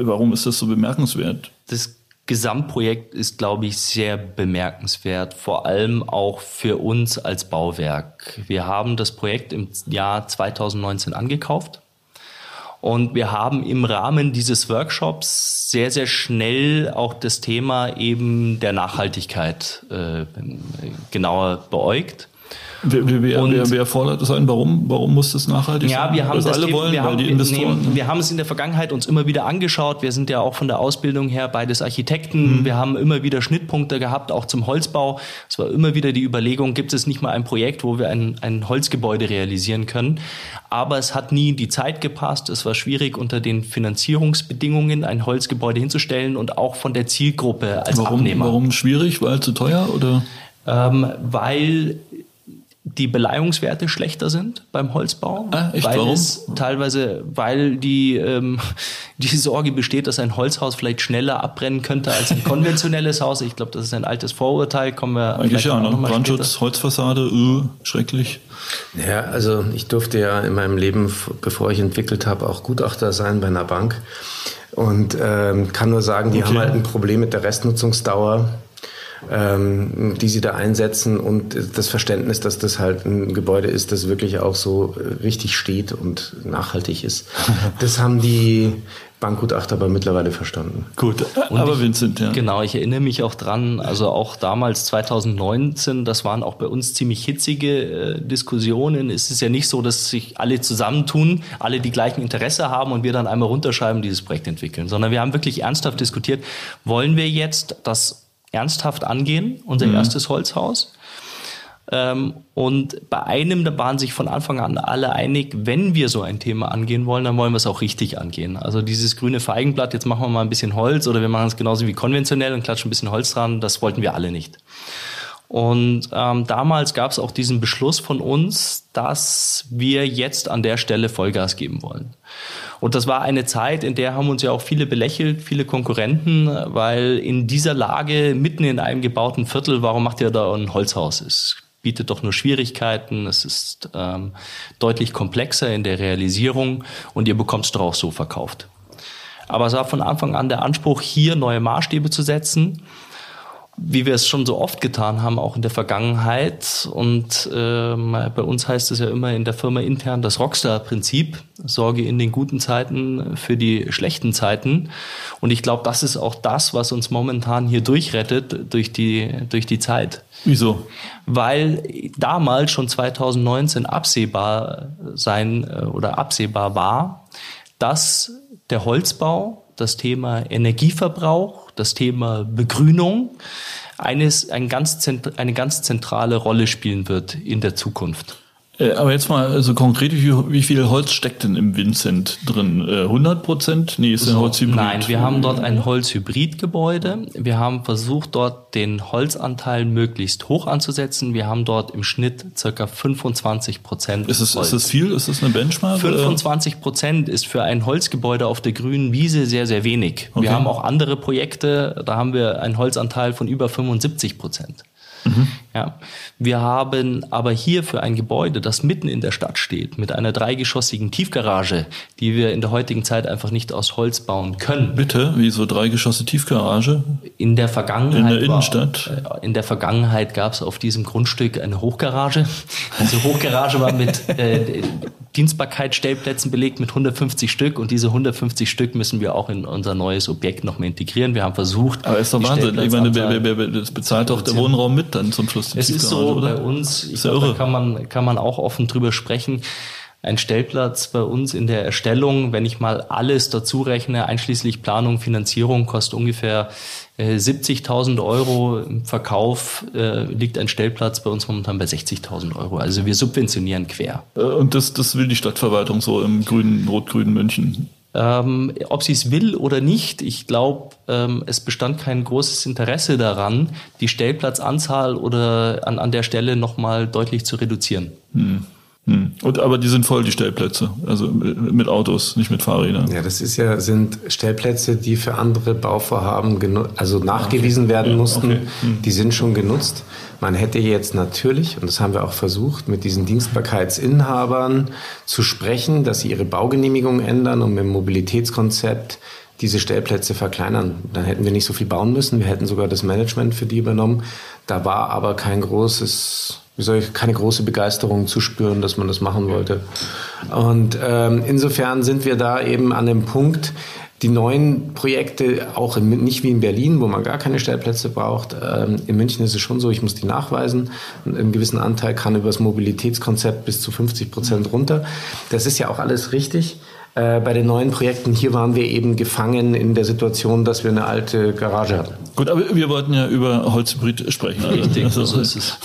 warum ist das so bemerkenswert? Das Gesamtprojekt ist, glaube ich, sehr bemerkenswert, vor allem auch für uns als Bauwerk. Wir haben das Projekt im Jahr 2019 angekauft Und wir haben im Rahmen dieses Workshops sehr, sehr schnell auch das Thema eben der Nachhaltigkeit äh, genauer beäugt. Wer, wer, und, wer, wer fordert das ein? Warum, warum muss das nachhaltig ja, sein? Wir haben das, das alle Thema, wollen, wir haben, die Investoren. Nee, wir haben es in der Vergangenheit uns immer wieder angeschaut. Wir sind ja auch von der Ausbildung her beides Architekten. Mhm. Wir haben immer wieder Schnittpunkte gehabt, auch zum Holzbau. Es war immer wieder die Überlegung, gibt es nicht mal ein Projekt, wo wir ein, ein Holzgebäude realisieren können? Aber es hat nie die Zeit gepasst. Es war schwierig, unter den Finanzierungsbedingungen ein Holzgebäude hinzustellen und auch von der Zielgruppe als warum, Abnehmer. Warum schwierig? Weil zu teuer oder? Ähm, weil die Beleihungswerte schlechter sind beim Holzbau. Ah, echt? Weil Warum? es teilweise, weil die, ähm, [LAUGHS] die Sorge besteht, dass ein Holzhaus vielleicht schneller abbrennen könnte als ein konventionelles Haus. Ich glaube, das ist ein altes Vorurteil. Kommen wir Eigentlich ja, ne? Brandschutz, später. Holzfassade, öh, schrecklich. Ja, also ich durfte ja in meinem Leben, bevor ich entwickelt habe, auch Gutachter sein bei einer Bank. Und ähm, kann nur sagen, die Okay. haben halt ein Problem mit der Restnutzungsdauer ähm, die sie da einsetzen und das Verständnis, dass das halt ein Gebäude ist, das wirklich auch so richtig steht und nachhaltig ist. Das haben die Bankgutachter aber mittlerweile verstanden. Gut, aber Vincent, ja. Genau, ich erinnere mich auch dran, also auch damals 2019, das waren auch bei uns ziemlich hitzige äh, Diskussionen. Es ist ja nicht so, dass sich alle zusammentun, alle die gleichen Interesse haben und wir dann einmal runterschreiben, dieses Projekt entwickeln, sondern wir haben wirklich ernsthaft diskutiert, wollen wir jetzt das ernsthaft angehen, unser Mhm. erstes Holzhaus? Ähm, und bei einem, da waren sich von Anfang an alle einig, wenn wir so ein Thema angehen wollen, dann wollen wir es auch richtig angehen. Also dieses grüne Feigenblatt, jetzt machen wir mal ein bisschen Holz oder wir machen es genauso wie konventionell und klatschen ein bisschen Holz dran, das wollten wir alle nicht. Und ähm, damals gab es auch diesen Beschluss von uns, dass wir jetzt an der Stelle Vollgas geben wollen. Und das war eine Zeit, in der haben uns ja auch viele belächelt, viele Konkurrenten, weil in dieser Lage, mitten in einem gebauten Viertel, warum macht ihr da ein Holzhaus? Es bietet doch nur Schwierigkeiten, es ist ähm, deutlich komplexer in der Realisierung und ihr bekommt es doch auch so verkauft. Aber es war von Anfang an der Anspruch, hier neue Maßstäbe zu setzen wie wir es schon so oft getan haben, auch in der Vergangenheit. Und ähm, bei uns heißt es ja immer in der Firma intern das Rockstar-Prinzip. Sorge in den guten Zeiten für die schlechten Zeiten. Und ich glaube, das ist auch das, was uns momentan hier durchrettet durch die, durch die Zeit. Wieso? Weil damals schon 2019 absehbar sein äh, oder absehbar war, dass der Holzbau das Thema Energieverbrauch, das Thema Begrünung eines, ein ganz, eine ganz zentrale Rolle spielen wird in der Zukunft. Äh, Aber jetzt mal also konkret, wie viel, wie viel Holz steckt denn im Vincent drin? Äh, 100 Prozent? Nee, ist ein Holzhybrid. Nein, wir haben dort ein Holzhybridgebäude. Wir haben versucht, dort den Holzanteil möglichst hoch anzusetzen. Wir haben dort im Schnitt circa 25 Prozent Ist es, ist es viel? Ist das eine Benchmark? oder? 25 Prozent ist für ein Holzgebäude auf der grünen Wiese sehr, sehr wenig. Okay. Wir haben auch andere Projekte, da haben wir einen Holzanteil von über 75 Prozent. Ja, wir haben aber hier für ein Gebäude, das mitten in der Stadt steht, mit einer dreigeschossigen Tiefgarage, die wir in der heutigen Zeit einfach nicht aus Holz bauen können. Bitte, wie so drei Geschosse Tiefgarage? In der Vergangenheit, In der Innenstadt? War, äh, in der Vergangenheit gab es auf diesem Grundstück eine Hochgarage. Diese Hochgarage war mit äh, Dienstbarkeitsstellplätzen belegt mit 150 Stück und diese 150 Stück müssen wir auch in unser neues Objekt noch mal integrieren. Wir haben versucht. Aber ist doch Wahnsinn. Ich meine, wer, wer, wer, das bezahlt doch der Wohnraum mit dann zum Schluss. die es ist so oder? bei uns, ich Ist ja glaube, da irre. kann man, kann man auch offen drüber sprechen. Ein Stellplatz bei uns in der Erstellung, wenn ich mal alles dazu rechne, einschließlich Planung, Finanzierung, kostet ungefähr äh, 70.000 Euro. Im Verkauf äh, liegt ein Stellplatz bei uns momentan bei 60.000 Euro. Also wir subventionieren quer. Äh, Und das, das will die Stadtverwaltung so im grünen, rot-grünen München. Ähm, ob sie es will oder nicht, ich glaube, ähm, es bestand kein großes Interesse daran, die Stellplatzanzahl oder an, an der Stelle nochmal deutlich zu reduzieren. Hm. Und, aber die sind voll, die Stellplätze. Also mit mit Autos, nicht mit Fahrrädern. Ja, das ist ja, sind Stellplätze, die für andere Bauvorhaben also nachgewiesen werden Ja, mussten. okay. Hm. Die sind schon genutzt. Man hätte jetzt natürlich, und das haben wir auch versucht, mit diesen Dienstbarkeitsinhabern zu sprechen, dass sie ihre Baugenehmigung ändern und mit dem Mobilitätskonzept diese Stellplätze verkleinern. Dann hätten wir nicht so viel bauen müssen. Wir hätten sogar das Management für die übernommen. Da war aber kein großes wie soll ich, keine große Begeisterung zu spüren, dass man das machen wollte. Und ähm, insofern sind wir da eben an dem Punkt, die neuen Projekte, auch in, nicht wie in Berlin, wo man gar keine Stellplätze braucht. Ähm, in München ist es schon so, ich muss die nachweisen. Einen gewissen Anteil kann über das Mobilitätskonzept bis zu 50 Prozent runter. Das ist ja auch alles richtig. Äh, bei den neuen Projekten hier waren wir eben gefangen in der Situation, dass wir eine alte Garage hatten. Gut, aber wir wollten ja über Holzhybrid sprechen. Richtig, also, so ist es.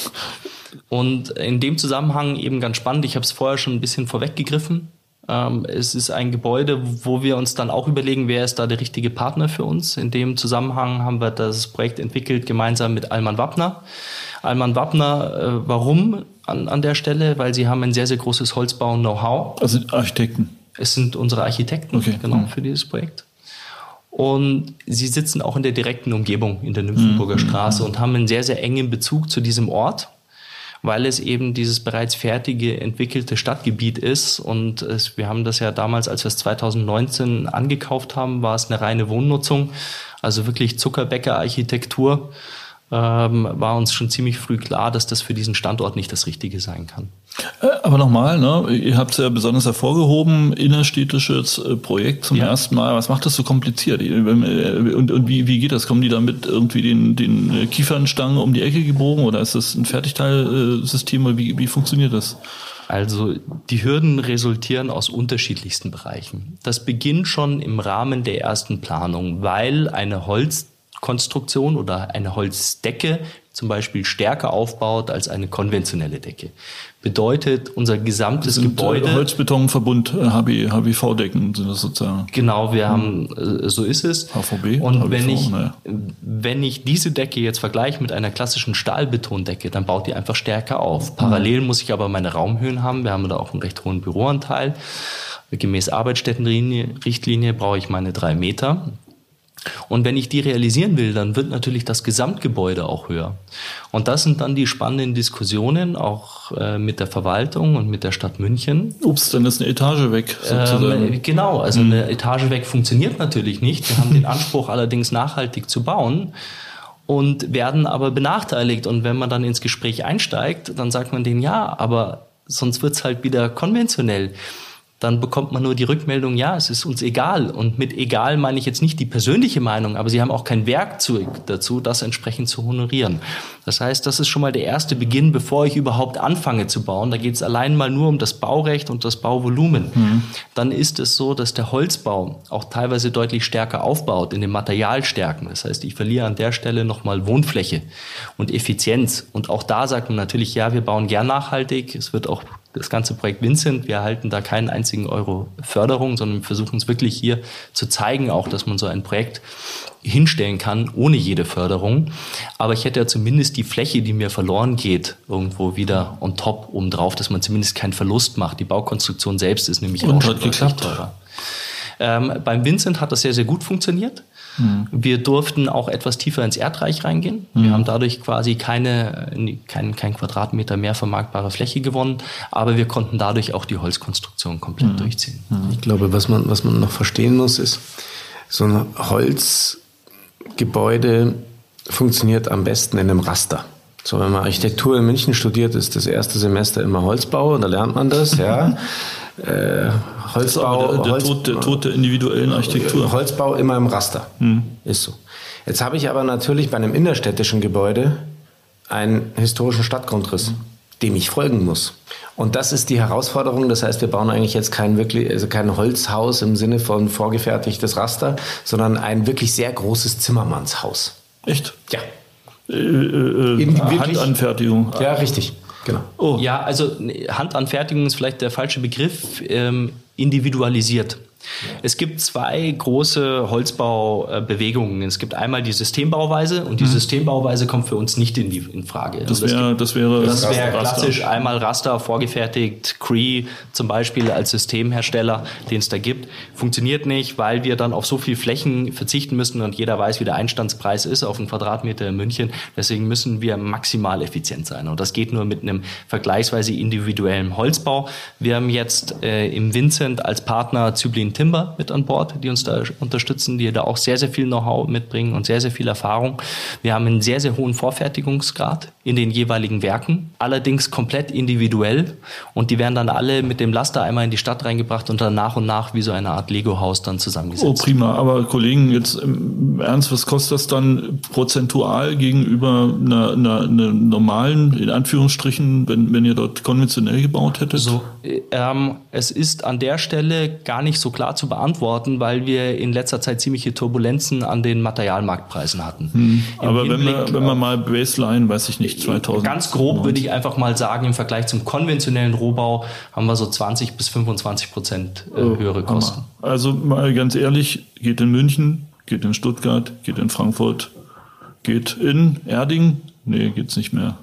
Und in dem Zusammenhang eben ganz spannend, ich habe es vorher schon ein bisschen vorweggegriffen. Ähm, es ist ein Gebäude, wo wir uns dann auch überlegen, wer ist da der richtige Partner für uns. In dem Zusammenhang haben wir das Projekt entwickelt gemeinsam mit Alman Wappner. Alman Wappner, äh, warum an, an der Stelle? Weil sie haben ein sehr, sehr großes Holzbau-Know-how. Also Architekten. Es sind unsere Architekten, okay. genau, mhm. für dieses Projekt. Und sie sitzen auch in der direkten Umgebung in der Nymphenburger mhm. Straße und haben einen sehr, sehr engen Bezug zu diesem Ort weil es eben dieses bereits fertige, entwickelte Stadtgebiet ist. Und es, wir haben das ja damals, als wir es 2019 angekauft haben, war es eine reine Wohnnutzung, also wirklich Zuckerbäcker-Architektur ähm, war uns schon ziemlich früh klar, dass das für diesen Standort nicht das Richtige sein kann. Äh, aber nochmal, ne, ihr habt es ja besonders hervorgehoben, innerstädtisches äh, Projekt zum ja. ersten Mal. Was macht das so kompliziert? Äh, und, und wie, wie geht das? Kommen die damit irgendwie den, den Kiefernstangen um die Ecke gebogen oder ist das ein Fertigteilsystem? Wie, wie funktioniert das? Also die Hürden resultieren aus unterschiedlichsten Bereichen. Das beginnt schon im Rahmen der ersten Planung, weil eine Holz Konstruktion oder eine Holzdecke zum Beispiel stärker aufbaut als eine konventionelle Decke. Bedeutet, unser gesamtes sind, äh, Gebäude. Holzbetonverbund, HB, HBV-Decken sind das sozusagen. Genau, wir haben, äh, so ist es. HVB. Und HBV, wenn ich, naja. wenn ich diese Decke jetzt vergleiche mit einer klassischen Stahlbetondecke, dann baut die einfach stärker auf. Parallel muss ich aber meine Raumhöhen haben. Wir haben da auch einen recht hohen Büroanteil. Gemäß Arbeitsstättenrichtlinie brauche ich meine drei Meter. Und wenn ich die realisieren will, dann wird natürlich das Gesamtgebäude auch höher. Und das sind dann die spannenden Diskussionen auch äh, mit der Verwaltung und mit der Stadt München. Ups, dann ist eine Etage weg. Sozusagen. Ähm, genau, also mhm. eine Etage weg funktioniert natürlich nicht. Wir haben den Anspruch allerdings nachhaltig zu bauen und werden aber benachteiligt. Und wenn man dann ins Gespräch einsteigt, dann sagt man denen, ja, aber sonst wird's halt wieder konventionell dann bekommt man nur die Rückmeldung, ja, es ist uns egal. Und mit egal meine ich jetzt nicht die persönliche Meinung, aber sie haben auch kein Werkzeug dazu, das entsprechend zu honorieren. Das heißt, das ist schon mal der erste Beginn, bevor ich überhaupt anfange zu bauen. Da geht es allein mal nur um das Baurecht und das Bauvolumen. Mhm. Dann ist es so, dass der Holzbau auch teilweise deutlich stärker aufbaut in den Materialstärken. Das heißt, ich verliere an der Stelle nochmal Wohnfläche und Effizienz. Und auch da sagt man natürlich, ja, wir bauen gern nachhaltig. Es wird auch das ganze Projekt Vincent. Wir erhalten da keinen einzigen Euro Förderung, sondern wir versuchen es wirklich hier zu zeigen, auch, dass man so ein Projekt hinstellen kann, ohne jede Förderung. Aber ich hätte ja zumindest die Fläche, die mir verloren geht, irgendwo wieder on top oben drauf, dass man zumindest keinen Verlust macht. Die Baukonstruktion selbst ist nämlich Und auch schon geklappt. teurer. Ähm, beim Vincent hat das sehr, sehr gut funktioniert. Mhm. Wir durften auch etwas tiefer ins Erdreich reingehen. Mhm. Wir haben dadurch quasi keine, kein, kein Quadratmeter mehr vermarktbare Fläche gewonnen, aber wir konnten dadurch auch die Holzkonstruktion komplett mhm. durchziehen. Mhm. Ich glaube, was man, was man noch verstehen muss, ist, so ein Holzgebäude funktioniert am besten in einem Raster. So, wenn man Architektur in München studiert, ist das erste Semester immer Holzbau, da lernt man das, ja. [LAUGHS] äh, Holzbau. Der, der, Holz, Tod, der Tod der individuellen Architektur. Holzbau immer im Raster. Hm. Ist so. Jetzt habe ich aber natürlich bei einem innerstädtischen Gebäude einen historischen Stadtgrundriss, hm. dem ich folgen muss. Und das ist die Herausforderung. Das heißt, wir bauen eigentlich jetzt kein wirklich, also kein Holzhaus im Sinne von vorgefertigtes Raster, sondern ein wirklich sehr großes Zimmermannshaus. Echt? Ja. Äh, äh, äh Handanfertigung. Ja, richtig. Genau. Oh. Ja, also Handanfertigung ist vielleicht der falsche Begriff. Ähm, individualisiert. Es gibt zwei große Holzbaubewegungen. Es gibt einmal die Systembauweise und die mhm. Systembauweise kommt für uns nicht in, die, in Frage. Das, also wär, das wäre das wäre klassisch einmal Raster vorgefertigt, Cree zum Beispiel als Systemhersteller, den es da gibt. Funktioniert nicht, weil wir dann auf so viel Flächen verzichten müssen und jeder weiß, wie der Einstandspreis ist auf einen Quadratmeter in München. Deswegen müssen wir maximal effizient sein. Und das geht nur mit einem vergleichsweise individuellen Holzbau. Wir haben jetzt äh, im Vincent als Partner Zyblin Timber mit an Bord, die uns da unterstützen, die da auch sehr, sehr viel Know-how mitbringen und sehr, sehr viel Erfahrung. Wir haben einen sehr, sehr hohen Vorfertigungsgrad in den jeweiligen Werken, allerdings komplett individuell und die werden dann alle mit dem Laster einmal in die Stadt reingebracht und dann nach und nach wie so eine Art Lego-Haus dann zusammengesetzt. Oh, prima. Aber Kollegen, jetzt im Ernst, was kostet das dann prozentual gegenüber einer, einer, einer normalen, in Anführungsstrichen, wenn, wenn ihr dort konventionell gebaut hättet? So, ähm, es ist an der Stelle gar nicht so klar zu beantworten, weil wir in letzter Zeit ziemliche Turbulenzen an den Materialmarktpreisen hatten. Hm. Aber wenn man, wenn man mal Baseline, weiß ich nicht, 2000. Ganz grob würde ich einfach mal sagen, im Vergleich zum konventionellen Rohbau haben wir so 20 bis 25 Prozent äh, oh, höhere Kosten. Also mal ganz ehrlich, geht in München, geht in Stuttgart, geht in Frankfurt, geht in Erding, nee, geht's nicht mehr.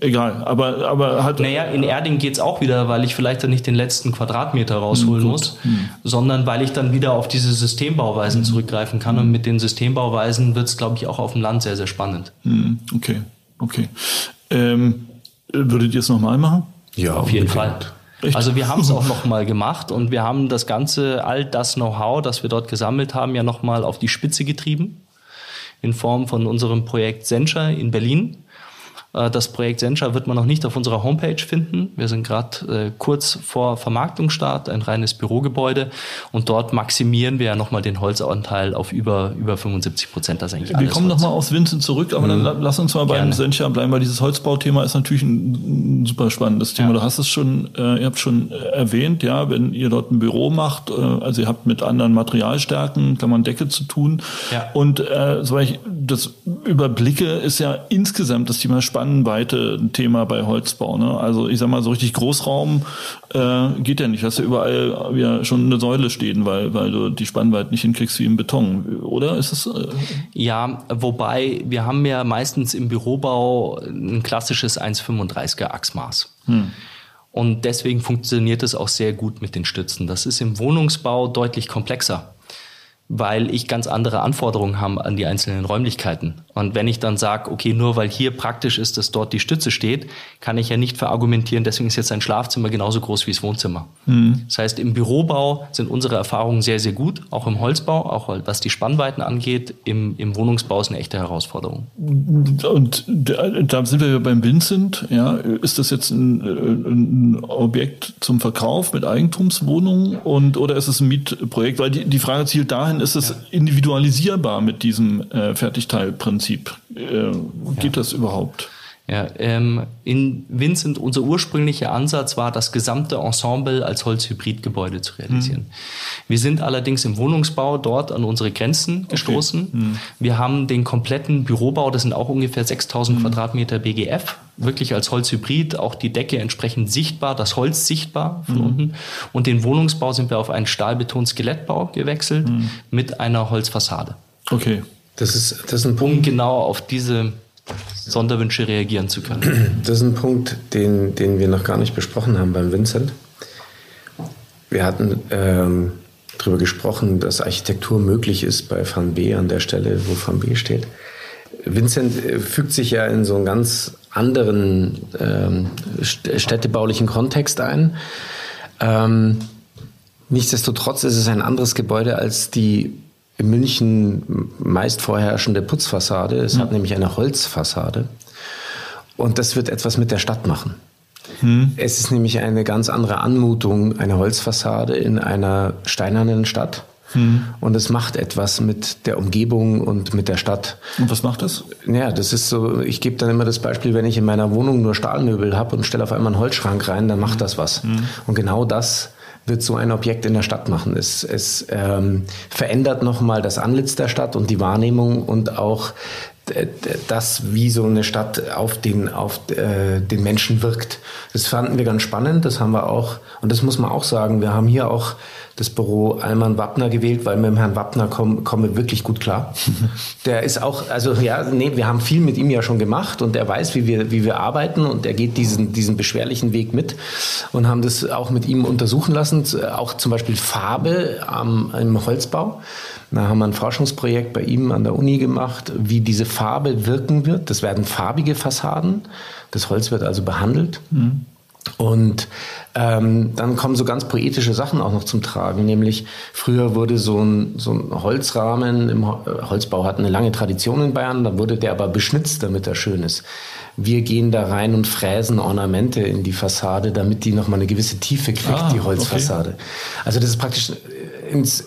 Egal, aber, aber halt. Naja, in Erding geht's auch wieder, weil ich vielleicht dann nicht den letzten Quadratmeter rausholen hm, muss, hm. sondern weil ich dann wieder auf diese Systembauweisen hm. zurückgreifen kann. Und mit den Systembauweisen wird's, glaube ich, auch auf dem Land sehr, sehr spannend. Hm, okay, okay. Ähm, würdet ihr es nochmal machen? Ja, auf jeden Fall. Echt? Also wir haben es auch [LAUGHS] nochmal gemacht und wir haben das Ganze, all das Know-how, das wir dort gesammelt haben, ja nochmal auf die Spitze getrieben in Form von unserem Projekt Sencha in Berlin das Projekt Sencha wird man noch nicht auf unserer Homepage finden. Wir sind gerade äh, kurz vor Vermarktungsstart, ein reines Bürogebäude. Und dort maximieren wir ja nochmal den Holzanteil auf über, über 75 Prozent. Das eigentlich Wir kommen nochmal aus Vincent zurück, aber mhm. dann lass uns mal beim Sencha bleiben, weil dieses Holzbauthema ist natürlich ein, ein super spannendes Thema. Ja. Du hast es schon, äh, ihr habt schon äh, erwähnt, ja, wenn ihr dort ein Büro macht, äh, also ihr habt mit anderen Materialstärken, kann man Decke zu tun. Ja. Und äh, soweit ich das überblicke, ist ja insgesamt das Thema spannend Spannweite ein Thema bei Holzbau. Ne? Also ich sag mal, so richtig Großraum äh, geht ja nicht. Hast ja überall ja schon eine Säule stehen, weil, weil du die Spannweite nicht hinkriegst wie im Beton. Oder ist es? Äh ja, wobei wir haben ja meistens im Bürobau ein klassisches 1,35er Achsmaß. Hm. Und deswegen funktioniert es auch sehr gut mit den Stützen. Das ist im Wohnungsbau deutlich komplexer weil ich ganz andere Anforderungen habe an die einzelnen Räumlichkeiten. Und wenn ich dann sage, okay, nur weil hier praktisch ist, dass dort die Stütze steht, kann ich ja nicht verargumentieren, deswegen ist jetzt ein Schlafzimmer genauso groß wie das Wohnzimmer. Mhm. Das heißt, im Bürobau sind unsere Erfahrungen sehr, sehr gut, auch im Holzbau, auch was die Spannweiten angeht. Im, im Wohnungsbau ist eine echte Herausforderung. Und da sind wir beim Vincent. Ja, ist das jetzt ein, ein Objekt zum Verkauf mit Eigentumswohnungen und oder ist es ein Mietprojekt? Weil die, die Frage zielt dahin, inwiefern ist es individualisierbar mit diesem äh, Fertigteilprinzip? Äh, geht ja. das überhaupt? Ja, ähm, in Vincent, unser ursprünglicher Ansatz war, das gesamte Ensemble als Holzhybridgebäude zu realisieren. Mhm. Wir sind allerdings im Wohnungsbau dort an unsere Grenzen gestoßen. Okay. Mhm. Wir haben den kompletten Bürobau, das sind auch ungefähr 6000 mhm. Quadratmeter BGF, wirklich als Holzhybrid, auch die Decke entsprechend sichtbar, das Holz sichtbar von mhm. unten. Und den Wohnungsbau sind wir auf einen Stahlbeton-Skelettbau gewechselt mhm. mit einer Holzfassade. Okay. Das ist, das ist ein Punkt. Um genau auf diese Sonderwünsche reagieren zu können. [CLEARS THROAT] Das ist ein Punkt, den, den wir noch gar nicht besprochen haben beim Vincent. Wir hatten ähm, darüber gesprochen, dass Architektur möglich ist bei Van B an der Stelle, wo Van B steht. Vincent äh, fügt sich ja in so einen ganz anderen ähm, städtebaulichen Kontext ein. Ähm, nichtsdestotrotz ist es ein anderes Gebäude als die in München meist vorherrschende Putzfassade. Es mhm. hat nämlich eine Holzfassade. Und das wird etwas mit der Stadt machen. Mhm. Es ist nämlich eine ganz andere Anmutung, eine Holzfassade in einer steinernen Stadt. Mhm. Und es macht etwas mit der Umgebung und mit der Stadt. Und was macht das? Ja, das ist so, ich gebe dann immer das Beispiel, wenn ich in meiner Wohnung nur Stahlmöbel habe und stelle auf einmal einen Holzschrank rein, dann macht mhm. das was. Mhm. Und genau das wird so ein Objekt in der Stadt machen. Es, es ähm, verändert nochmal das Antlitz der Stadt und die Wahrnehmung und auch das, wie so eine Stadt auf den, auf äh, den Menschen wirkt. Das fanden wir ganz spannend. Das haben wir auch, und das muss man auch sagen, wir haben hier auch das Büro Alman Wappner gewählt, weil mit dem Herrn Wappner kommen, kommen wir wirklich gut klar. [LAUGHS] Der ist auch, also ja, nee, wir haben viel mit ihm ja schon gemacht und er weiß, wie wir, wie wir arbeiten und er geht diesen, diesen beschwerlichen Weg mit und haben das auch mit ihm untersuchen lassen, auch zum Beispiel Farbe am, im Holzbau. Da haben wir ein Forschungsprojekt bei ihm an der Uni gemacht, wie diese Farbe wirken wird. Das werden farbige Fassaden. Das Holz wird also behandelt. Mhm. Und ähm, dann kommen so ganz poetische Sachen auch noch zum Tragen, nämlich früher wurde so ein, so ein Holzrahmen im Holzbau hat eine lange Tradition in Bayern, da wurde der aber beschnitzt, damit er schön ist. Wir gehen da rein und fräsen Ornamente in die Fassade, damit die nochmal eine gewisse Tiefe kriegt, ah, die Holzfassade. Okay. Also das ist praktisch ins,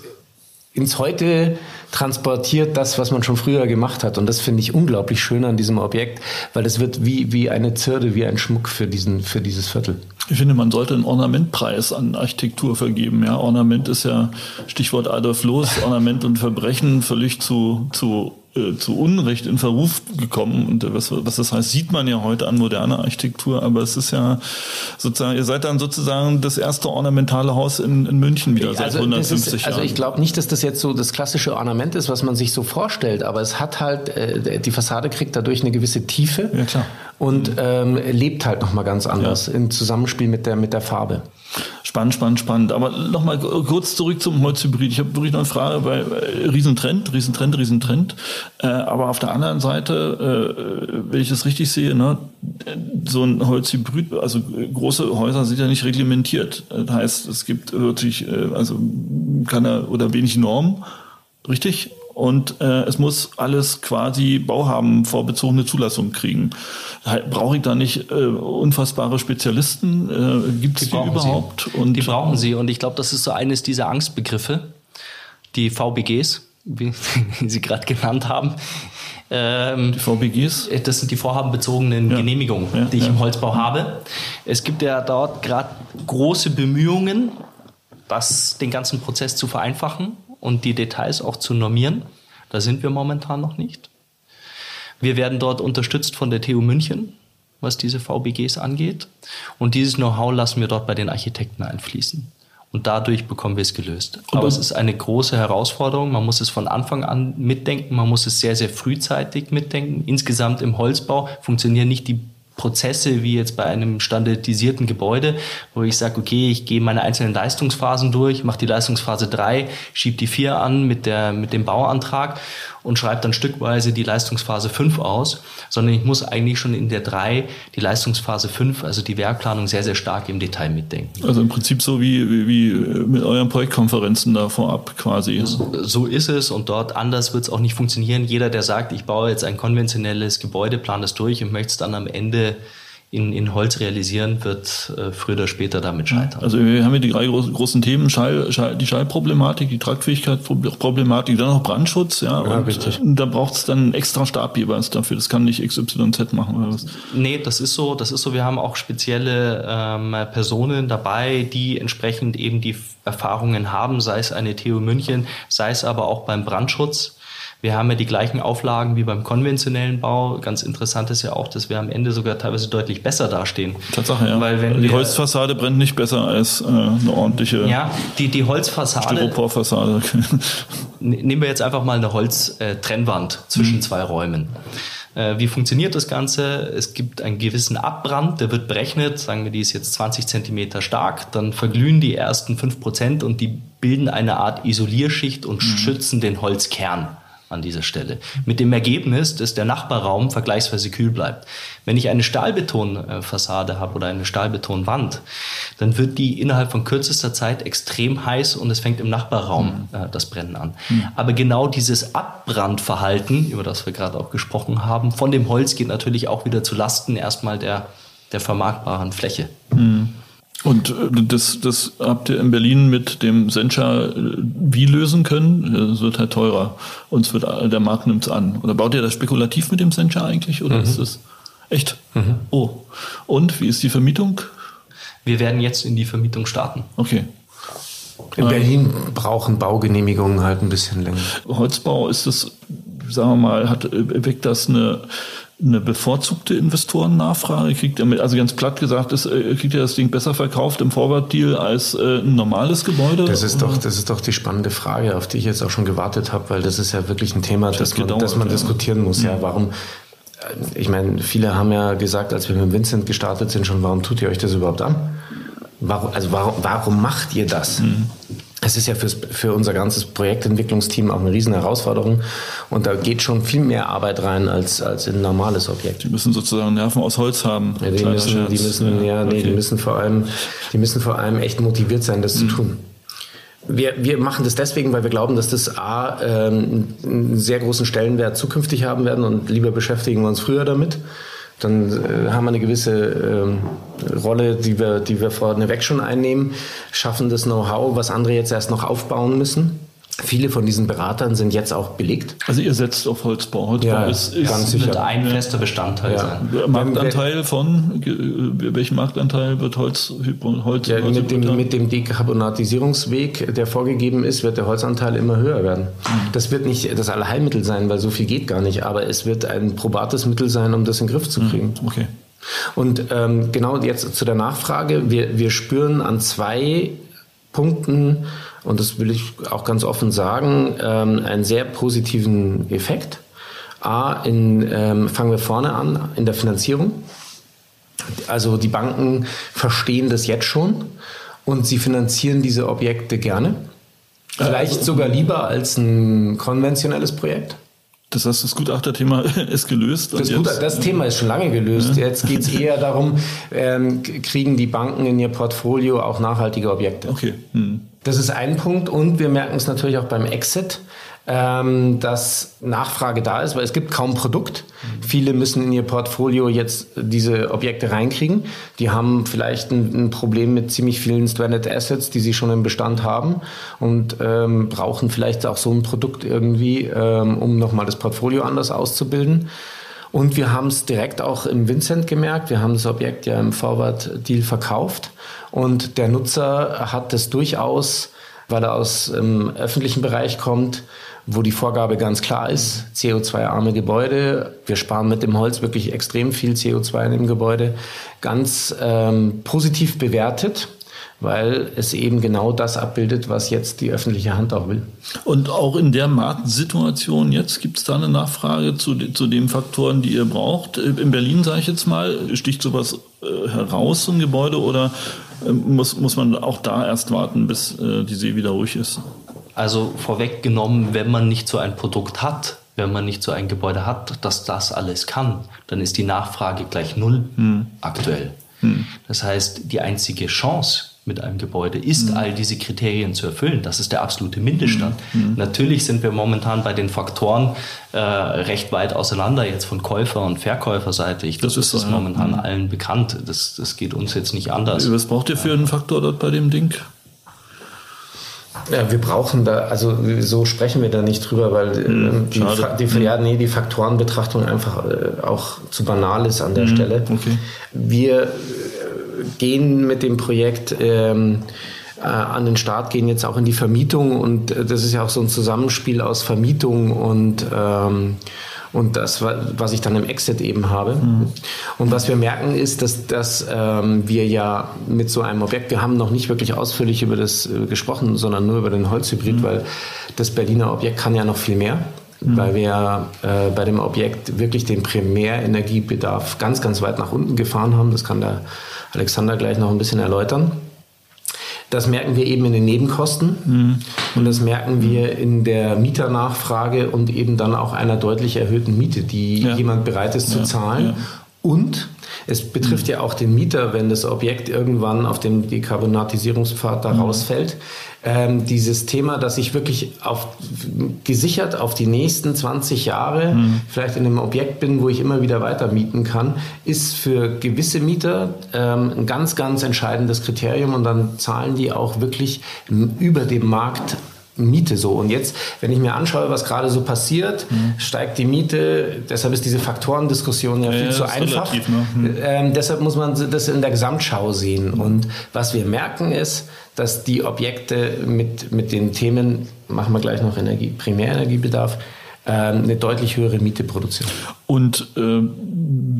ins Heute transportiert das, was man schon früher gemacht hat. Und das finde ich unglaublich schön an diesem Objekt, weil es wird wie, wie eine Zirde, wie ein Schmuck für, diesen, für dieses Viertel. Ich finde, man sollte einen Ornamentpreis an Architektur vergeben. Ja, Ornament ist ja Stichwort Adolf Loos, Ornament und Verbrechen völlig zu, zu äh, zu Unrecht in Verruf gekommen. Und äh, was, was das heißt, sieht man ja heute an moderner Architektur. Aber es ist ja sozusagen, ihr seid dann sozusagen das erste ornamentale Haus in, in München wieder seit also 150 ist, Jahren. Also ich glaube nicht, dass das jetzt so das klassische Ornament ist, was man sich so vorstellt. Aber es hat halt, äh, die Fassade kriegt dadurch eine gewisse Tiefe. Ja, klar. Und ähm, lebt halt nochmal ganz anders ja. im Zusammenspiel mit der, mit der Farbe. Spannend, spannend, spannend. Aber nochmal kurz zurück zum Holzhybrid. Ich habe wirklich noch eine Frage bei äh, Riesentrend, Riesentrend, Riesentrend. Äh, aber auf der anderen Seite, äh, wenn ich das richtig sehe, ne, so ein Holzhybrid, also große Häuser sind ja nicht reglementiert. Das heißt, es gibt wirklich, äh, also keine oder wenig Normen, richtig? Und äh, es muss alles quasi Bauhaben vorbezogene Zulassung kriegen. Brauche ich da nicht äh, unfassbare Spezialisten? Äh, Gibt es die, die überhaupt? Und die brauchen sie und ich glaube, das ist so eines dieser Angstbegriffe, die VBGs, [LAUGHS] wie Sie gerade genannt haben. Ähm, die VBGs? Das sind die vorhabenbezogenen ja. Genehmigungen, ja, die ich ja. im Holzbau habe. Es gibt ja dort gerade große Bemühungen, das, den ganzen Prozess zu vereinfachen und die Details auch zu normieren. Da sind wir momentan noch nicht. Wir werden dort unterstützt von der TU München, was diese VBGs angeht. Und dieses Know-how lassen wir dort bei den Architekten einfließen. Und dadurch bekommen wir es gelöst. Aber es ist eine große Herausforderung. Man muss es von Anfang an mitdenken. Man muss es sehr, sehr frühzeitig mitdenken. Insgesamt im Holzbau funktionieren nicht die Prozesse wie jetzt bei einem standardisierten Gebäude, wo ich sage, okay, ich gehe meine einzelnen Leistungsphasen durch, mache die Leistungsphase 3, schiebe die 4 an mit, der, mit dem Bauantrag und schreibe dann stückweise die Leistungsphase 5 aus, sondern ich muss eigentlich schon in der 3 die Leistungsphase 5, also die Werkplanung, sehr, sehr stark im Detail mitdenken. Also im Prinzip so wie, wie, wie mit euren Projektkonferenzen da vorab quasi. So, so ist es und dort anders wird es auch nicht funktionieren. Jeder, der sagt, ich baue jetzt ein konventionelles Gebäude, plane das durch und möchte es dann am Ende in, in Holz realisieren, wird äh, früher oder später damit scheitern. Also wir haben hier die drei großen, großen Themen, Schall, Schall, die Schallproblematik, die Tragfähigkeitsproblematik, dann noch Brandschutz, ja, ja und richtig. da braucht es dann extra Stab jeweils dafür. Das kann nicht XYZ machen oder was? Nee, das ist so, das ist so, wir haben auch spezielle ähm, Personen dabei, die entsprechend eben die Erfahrungen haben, sei es eine TU München, sei es aber auch beim Brandschutz. Wir haben ja die gleichen Auflagen wie beim konventionellen Bau. Ganz interessant ist ja auch, dass wir am Ende sogar teilweise deutlich besser dastehen. Tatsache, ja. Weil wenn die Holzfassade brennt nicht besser als äh, eine ordentliche ja, die, die Holzfassade. Styroporfassade. Okay. Nehmen wir jetzt einfach mal eine Holztrennwand äh, zwischen mhm. zwei Räumen. Äh, wie funktioniert das Ganze? Es gibt einen gewissen Abbrand, der wird berechnet, sagen wir, die ist jetzt 20 Zentimeter stark, dann verglühen die ersten 5 Prozent und die bilden eine Art Isolierschicht und mhm. schützen den Holzkern an dieser Stelle. Mit dem Ergebnis, dass der Nachbarraum vergleichsweise kühl bleibt. Wenn ich eine Stahlbetonfassade habe oder eine Stahlbetonwand, dann wird die innerhalb von kürzester Zeit extrem heiß und es fängt im Nachbarraum mhm. äh, das Brennen an. Mhm. Aber genau dieses Abbrandverhalten, über das wir gerade auch gesprochen haben, von dem Holz geht natürlich auch wieder zu Lasten erstmal der, der vermarktbaren Fläche. Mhm. Und äh, das, das habt ihr in Berlin mit dem Sencha äh, wie lösen können? Es wird halt teurer. Uns wird äh, der Markt nimmt's an. Oder baut ihr das spekulativ mit dem Sencha eigentlich? Oder mhm. ist das echt? Mhm. Oh. Und wie ist die Vermietung? Wir werden jetzt in die Vermietung starten. Okay. In Berlin brauchen Baugenehmigungen halt ein bisschen länger. Holzbau ist das, sagen wir mal, hat weckt das eine eine bevorzugte Investorennachfrage? Kriegt er mit, also ganz platt gesagt, ist, äh, kriegt er das Ding besser verkauft im Forward-Deal als äh, ein normales Gebäude? Das ist, doch, das ist doch die spannende Frage, auf die ich jetzt auch schon gewartet habe, weil das ist ja wirklich ein Thema, das, das man, gedauert, das man ja. diskutieren muss. Ja, warum? Äh, ich meine, viele haben ja gesagt, als wir mit Vincent gestartet sind, schon, warum tut ihr euch das überhaupt an? Warum, also warum, warum macht ihr das? Mhm. Es ist ja fürs, für unser ganzes Projektentwicklungsteam auch eine riesen Herausforderung und da geht schon viel mehr Arbeit rein als, als in ein normales Objekt. Die müssen sozusagen Nerven aus Holz haben. Ja, die, müssen, die müssen, ja, nee, okay. die müssen vor allem, die müssen vor allem echt motiviert sein, das mhm. zu tun. Wir, wir machen das deswegen, weil wir glauben, dass das A ähm, einen sehr großen Stellenwert zukünftig haben werden und lieber beschäftigen wir uns früher damit dann äh, haben wir eine gewisse ähm, Rolle, die wir, die wir vorneweg schon einnehmen, schaffen das Know-how, was andere jetzt erst noch aufbauen müssen. Viele von diesen Beratern sind jetzt auch belegt. Also ihr setzt auf Holzbau. Holzbau ja, ist, ist ganz sicher. wird ein fester Bestandteil ja. sein. Marktanteil von, welchen Marktanteil wird Holz, Holz ja, mit, dem, mit dem Dekarbonatisierungsweg, der vorgegeben ist, wird der Holzanteil immer höher werden. Mhm. Das wird nicht das Allheilmittel sein, weil so viel geht gar nicht, aber es wird ein probates Mittel sein, um das in den Griff zu kriegen. Mhm. Okay. Und ähm, genau jetzt zu der Nachfrage. Wir, wir spüren an zwei Punkten, und das will ich auch ganz offen sagen, ähm, einen sehr positiven Effekt. A, in, ähm, fangen wir vorne an, in der Finanzierung. Also die Banken verstehen das jetzt schon und sie finanzieren diese Objekte gerne. Vielleicht also, sogar lieber als ein konventionelles Projekt. Das heißt, das Gutachterthema [LAUGHS] ist gelöst. Das, Gutachter, das Thema ist schon lange gelöst. Ja. Jetzt geht es eher darum, [LAUGHS] ähm, kriegen die Banken in ihr Portfolio auch nachhaltige Objekte. Okay. Hm. Das ist ein Punkt und wir merken es natürlich auch beim Exit, ähm, dass Nachfrage da ist, weil es gibt kaum Produkt. Mhm. Viele müssen in ihr Portfolio jetzt diese Objekte reinkriegen. Die haben vielleicht ein, ein Problem mit ziemlich vielen Stranded Assets, die sie schon im Bestand haben und ähm, brauchen vielleicht auch so ein Produkt irgendwie, ähm, um nochmal das Portfolio anders auszubilden. Und wir haben es direkt auch im Vincent gemerkt. Wir haben das Objekt ja im Forward-Deal verkauft. Und der Nutzer hat es durchaus, weil er aus dem öffentlichen Bereich kommt, wo die Vorgabe ganz klar ist, CO2-arme Gebäude. Wir sparen mit dem Holz wirklich extrem viel CO2 in dem Gebäude. Ganz ähm, positiv bewertet weil es eben genau das abbildet, was jetzt die öffentliche Hand auch will. Und auch in der Marktsituation jetzt gibt es da eine Nachfrage zu, zu den Faktoren, die ihr braucht. In Berlin, sage ich jetzt mal, sticht sowas äh, heraus, so ein Gebäude, oder äh, muss, muss man auch da erst warten, bis äh, die See wieder ruhig ist? Also vorweggenommen, wenn man nicht so ein Produkt hat, wenn man nicht so ein Gebäude hat, das das alles kann, dann ist die Nachfrage gleich null hm. aktuell. Hm. Das heißt, die einzige Chance, mit einem Gebäude ist, mhm. all diese Kriterien zu erfüllen. Das ist der absolute Mindeststand. Mhm. mhm. Natürlich sind wir momentan bei den Faktoren äh, recht weit auseinander, jetzt von Käufer- und Verkäuferseite. Ich das, das ist, so, momentan ja. allen bekannt. Das, das geht uns jetzt nicht anders. Was braucht ihr für einen Faktor dort bei dem Ding? Ja, wir brauchen da, also so sprechen wir da nicht drüber, weil hm, die, die, die, ja, nee, die Faktorenbetrachtung einfach äh, auch zu banal ist an der hm, Stelle. Okay. Wir gehen mit dem Projekt ähm, äh, an den Start, gehen jetzt auch in die Vermietung und äh, das ist ja auch so ein Zusammenspiel aus Vermietung und ähm, und das, was ich dann im Exit eben habe. Mhm. Und was wir merken ist, dass, dass ähm, wir ja mit so einem Objekt, wir haben noch nicht wirklich ausführlich über das äh, gesprochen, sondern nur über den Holzhybrid, mhm. weil das Berliner Objekt kann ja noch viel mehr. Mhm. Weil wir äh, bei dem Objekt wirklich den Primärenergiebedarf ganz, ganz weit nach unten gefahren haben. Das kann der Alexander gleich noch ein bisschen erläutern. Das merken wir eben in den Nebenkosten mhm. und das merken wir in der Mieternachfrage und eben dann auch einer deutlich erhöhten Miete, die ja. jemand bereit ist zu ja. zahlen. Ja. Und es betrifft mhm. ja auch den Mieter, wenn das Objekt irgendwann auf dem Dekarbonatisierungspfad da mhm. rausfällt. Ähm, dieses Thema, dass ich wirklich auf, gesichert auf die nächsten 20 Jahre mhm. vielleicht in einem Objekt bin, wo ich immer wieder weiter mieten kann, ist für gewisse Mieter ähm, ein ganz, ganz entscheidendes Kriterium und dann zahlen die auch wirklich über dem Markt Miete so. Und jetzt, wenn ich mir anschaue, was gerade so passiert, mhm. steigt die Miete. Deshalb ist diese Faktorendiskussion ja, ja viel zu einfach. Relativ, ne? mhm. ähm, deshalb muss man das in der Gesamtschau sehen. Und was wir merken ist, dass die Objekte mit, mit den Themen, machen wir gleich noch Energie, Primärenergiebedarf, ähm, eine deutlich höhere Miete produzieren. Und äh,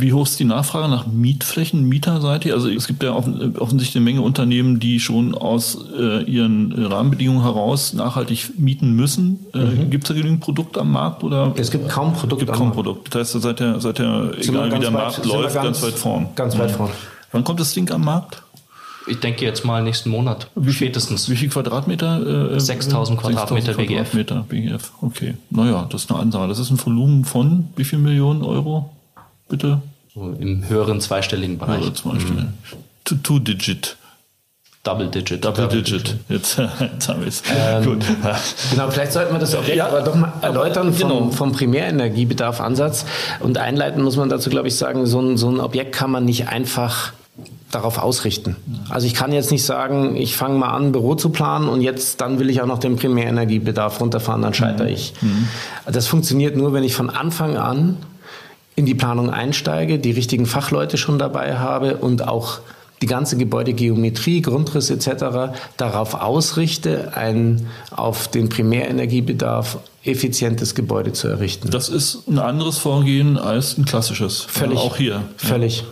wie hoch ist die Nachfrage nach Mietflächen, Mieterseite? Also es gibt ja offensichtlich eine Menge Unternehmen, die schon aus äh, ihren Rahmenbedingungen heraus nachhaltig mieten müssen. Äh, mhm. Gibt es da genügend Produkte am Markt? Oder? Es gibt kaum Produkte. Es gibt kaum Produkte. Das heißt, seid ihr, seid ihr egal wie der weit, Markt läuft, ganz, ganz, weit vorn. Ganz weit mhm. vorn. Wann kommt das Ding am Markt? Ich denke jetzt mal nächsten Monat, wie spätestens. Wie viel Quadratmeter? Äh, 6000 Quadratmeter 6000 Quadratmeter BGF. Okay, naja, das ist eine Ansage. Das ist ein Volumen von wie viel Millionen Euro? Bitte? So Im höheren zweistelligen Bereich. Also zweistellig. Mhm. Two-Digit. Double Digit. Double, Double Digit. Digit. Jetzt, [LAUGHS] jetzt haben wir es. Ähm, Gut. Genau, vielleicht sollten wir das Objekt ja, aber doch mal erläutern vom, genau. vom Primärenergiebedarf-Ansatz. Und einleiten muss man dazu, glaube ich, sagen, so ein, so ein Objekt kann man nicht einfach darauf ausrichten. Also ich kann jetzt nicht sagen, ich fange mal an, Büro zu planen und jetzt dann will ich auch noch den Primärenergiebedarf runterfahren, dann scheitere mhm. ich. Mhm. Das funktioniert nur, wenn ich von Anfang an in die Planung einsteige, die richtigen Fachleute schon dabei habe und auch die ganze Gebäudegeometrie, Grundriss etc. darauf ausrichte, ein auf den Primärenergiebedarf effizientes Gebäude zu errichten. Das ist ein anderes Vorgehen als ein klassisches. Völlig. Auch hier. Völlig. Ja.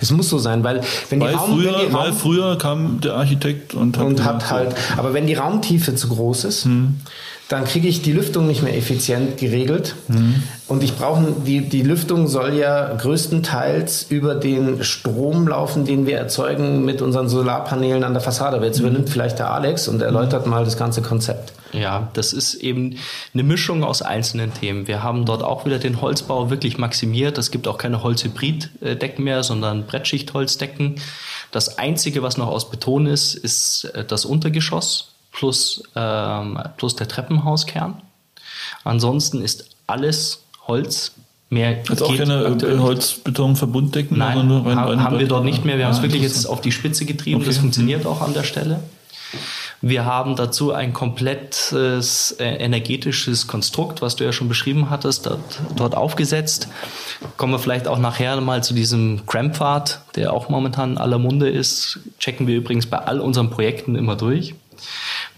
Es muss so sein, weil wenn weil die Raum, früher, wenn die Raum, weil früher kam der Architekt und hat, und hat halt, aber wenn die Raumtiefe zu groß ist, hm dann kriege ich die Lüftung nicht mehr effizient geregelt. Mhm. Und ich brauche, die, die Lüftung soll ja größtenteils über den Strom laufen, den wir erzeugen mit unseren Solarpanelen an der Fassade. Jetzt mhm. übernimmt vielleicht der Alex und erläutert mal das ganze Konzept. Ja, das ist eben eine Mischung aus einzelnen Themen. Wir haben dort auch wieder den Holzbau wirklich maximiert. Es gibt auch keine Holzhybriddecken mehr, sondern Brettschichtholzdecken. Das Einzige, was noch aus Beton ist, ist äh, das Untergeschoss plus, ähm, plus der Treppenhauskern. Ansonsten ist alles Holz. Mehr also auch keine Holzbeton-Verbunddecken? Nein, rein, rein, haben wir dort nicht mehr. Wir haben es wirklich jetzt auf die Spitze getrieben. Okay. Das funktioniert auch an der Stelle. Wir haben dazu ein komplettes äh, energetisches Konstrukt, was du ja schon beschrieben hattest, dort, aufgesetzt. Kommen wir vielleicht auch nachher mal zu diesem Crampfad, der auch momentan in aller Munde ist. Checken wir übrigens bei all unseren Projekten immer durch.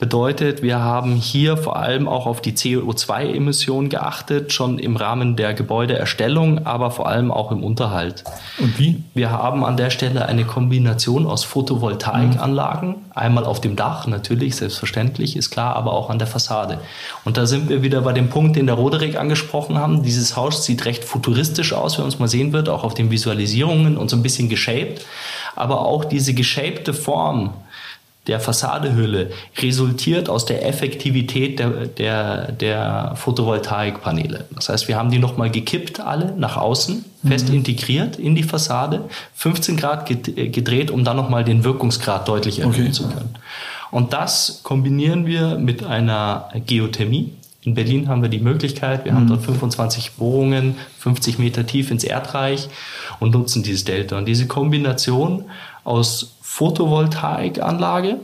Bedeutet, wir haben hier vor allem auch auf die CO2-Emissionen geachtet, schon im Rahmen der Gebäudeerstellung, aber vor allem auch im Unterhalt. Und wie? Wir haben an der Stelle eine Kombination aus Photovoltaikanlagen, mhm. einmal auf dem Dach natürlich, selbstverständlich, ist klar, aber auch an der Fassade. Und da sind wir wieder bei dem Punkt, den der Roderick angesprochen haben. Dieses Haus sieht recht futuristisch aus, wenn man es mal sehen wird, auch auf den Visualisierungen und so ein bisschen geshaped. Aber auch diese geshapte Form der Fassadehülle resultiert aus der Effektivität der, der, der Photovoltaikpaneele. Das heißt, wir haben die nochmal gekippt, alle nach außen, fest mhm. integriert in die Fassade, 15 Grad gedreht, um dann nochmal den Wirkungsgrad deutlich erhöhen okay. zu können. Und das kombinieren wir mit einer Geothermie. In Berlin haben wir die Möglichkeit, wir mhm. haben dort 25 Bohrungen, 50 Meter tief ins Erdreich und nutzen dieses Delta. Und diese Kombination aus Photovoltaikanlage,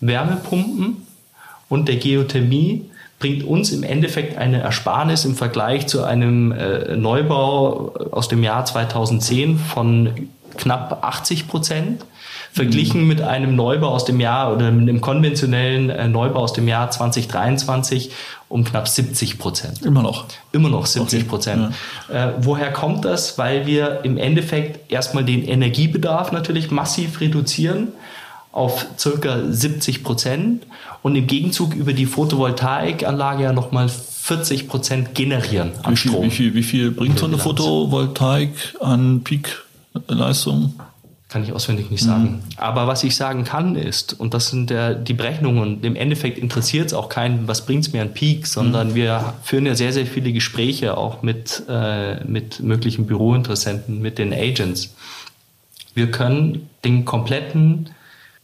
Wärmepumpen und der Geothermie bringt uns im Endeffekt eine Ersparnis im Vergleich zu einem äh, Neubau aus dem Jahr 2010 von knapp 80 Prozent verglichen mhm. mit einem Neubau aus dem Jahr oder mit einem konventionellen äh, Neubau aus dem Jahr 2023 um knapp 70 Prozent. Immer noch. Immer noch 70 Prozent. Okay. Ja. Äh, woher kommt das? Weil wir im Endeffekt erstmal den Energiebedarf natürlich massiv reduzieren auf circa 70 Prozent und im Gegenzug über die Photovoltaikanlage ja nochmal 40 Prozent generieren an wie viel, Strom. Wie viel, wie viel bringt so eine Photovoltaik an Peakleistung? Kann ich auswendig nicht sagen. Mhm. Aber was ich sagen kann ist, und das sind der, die Berechnungen, im Endeffekt interessiert es auch keinen, was bringt es mir an Peak, sondern mhm. wir führen ja sehr, sehr viele Gespräche auch mit, äh, mit möglichen Bürointeressenten, mit den Agents. Wir können den kompletten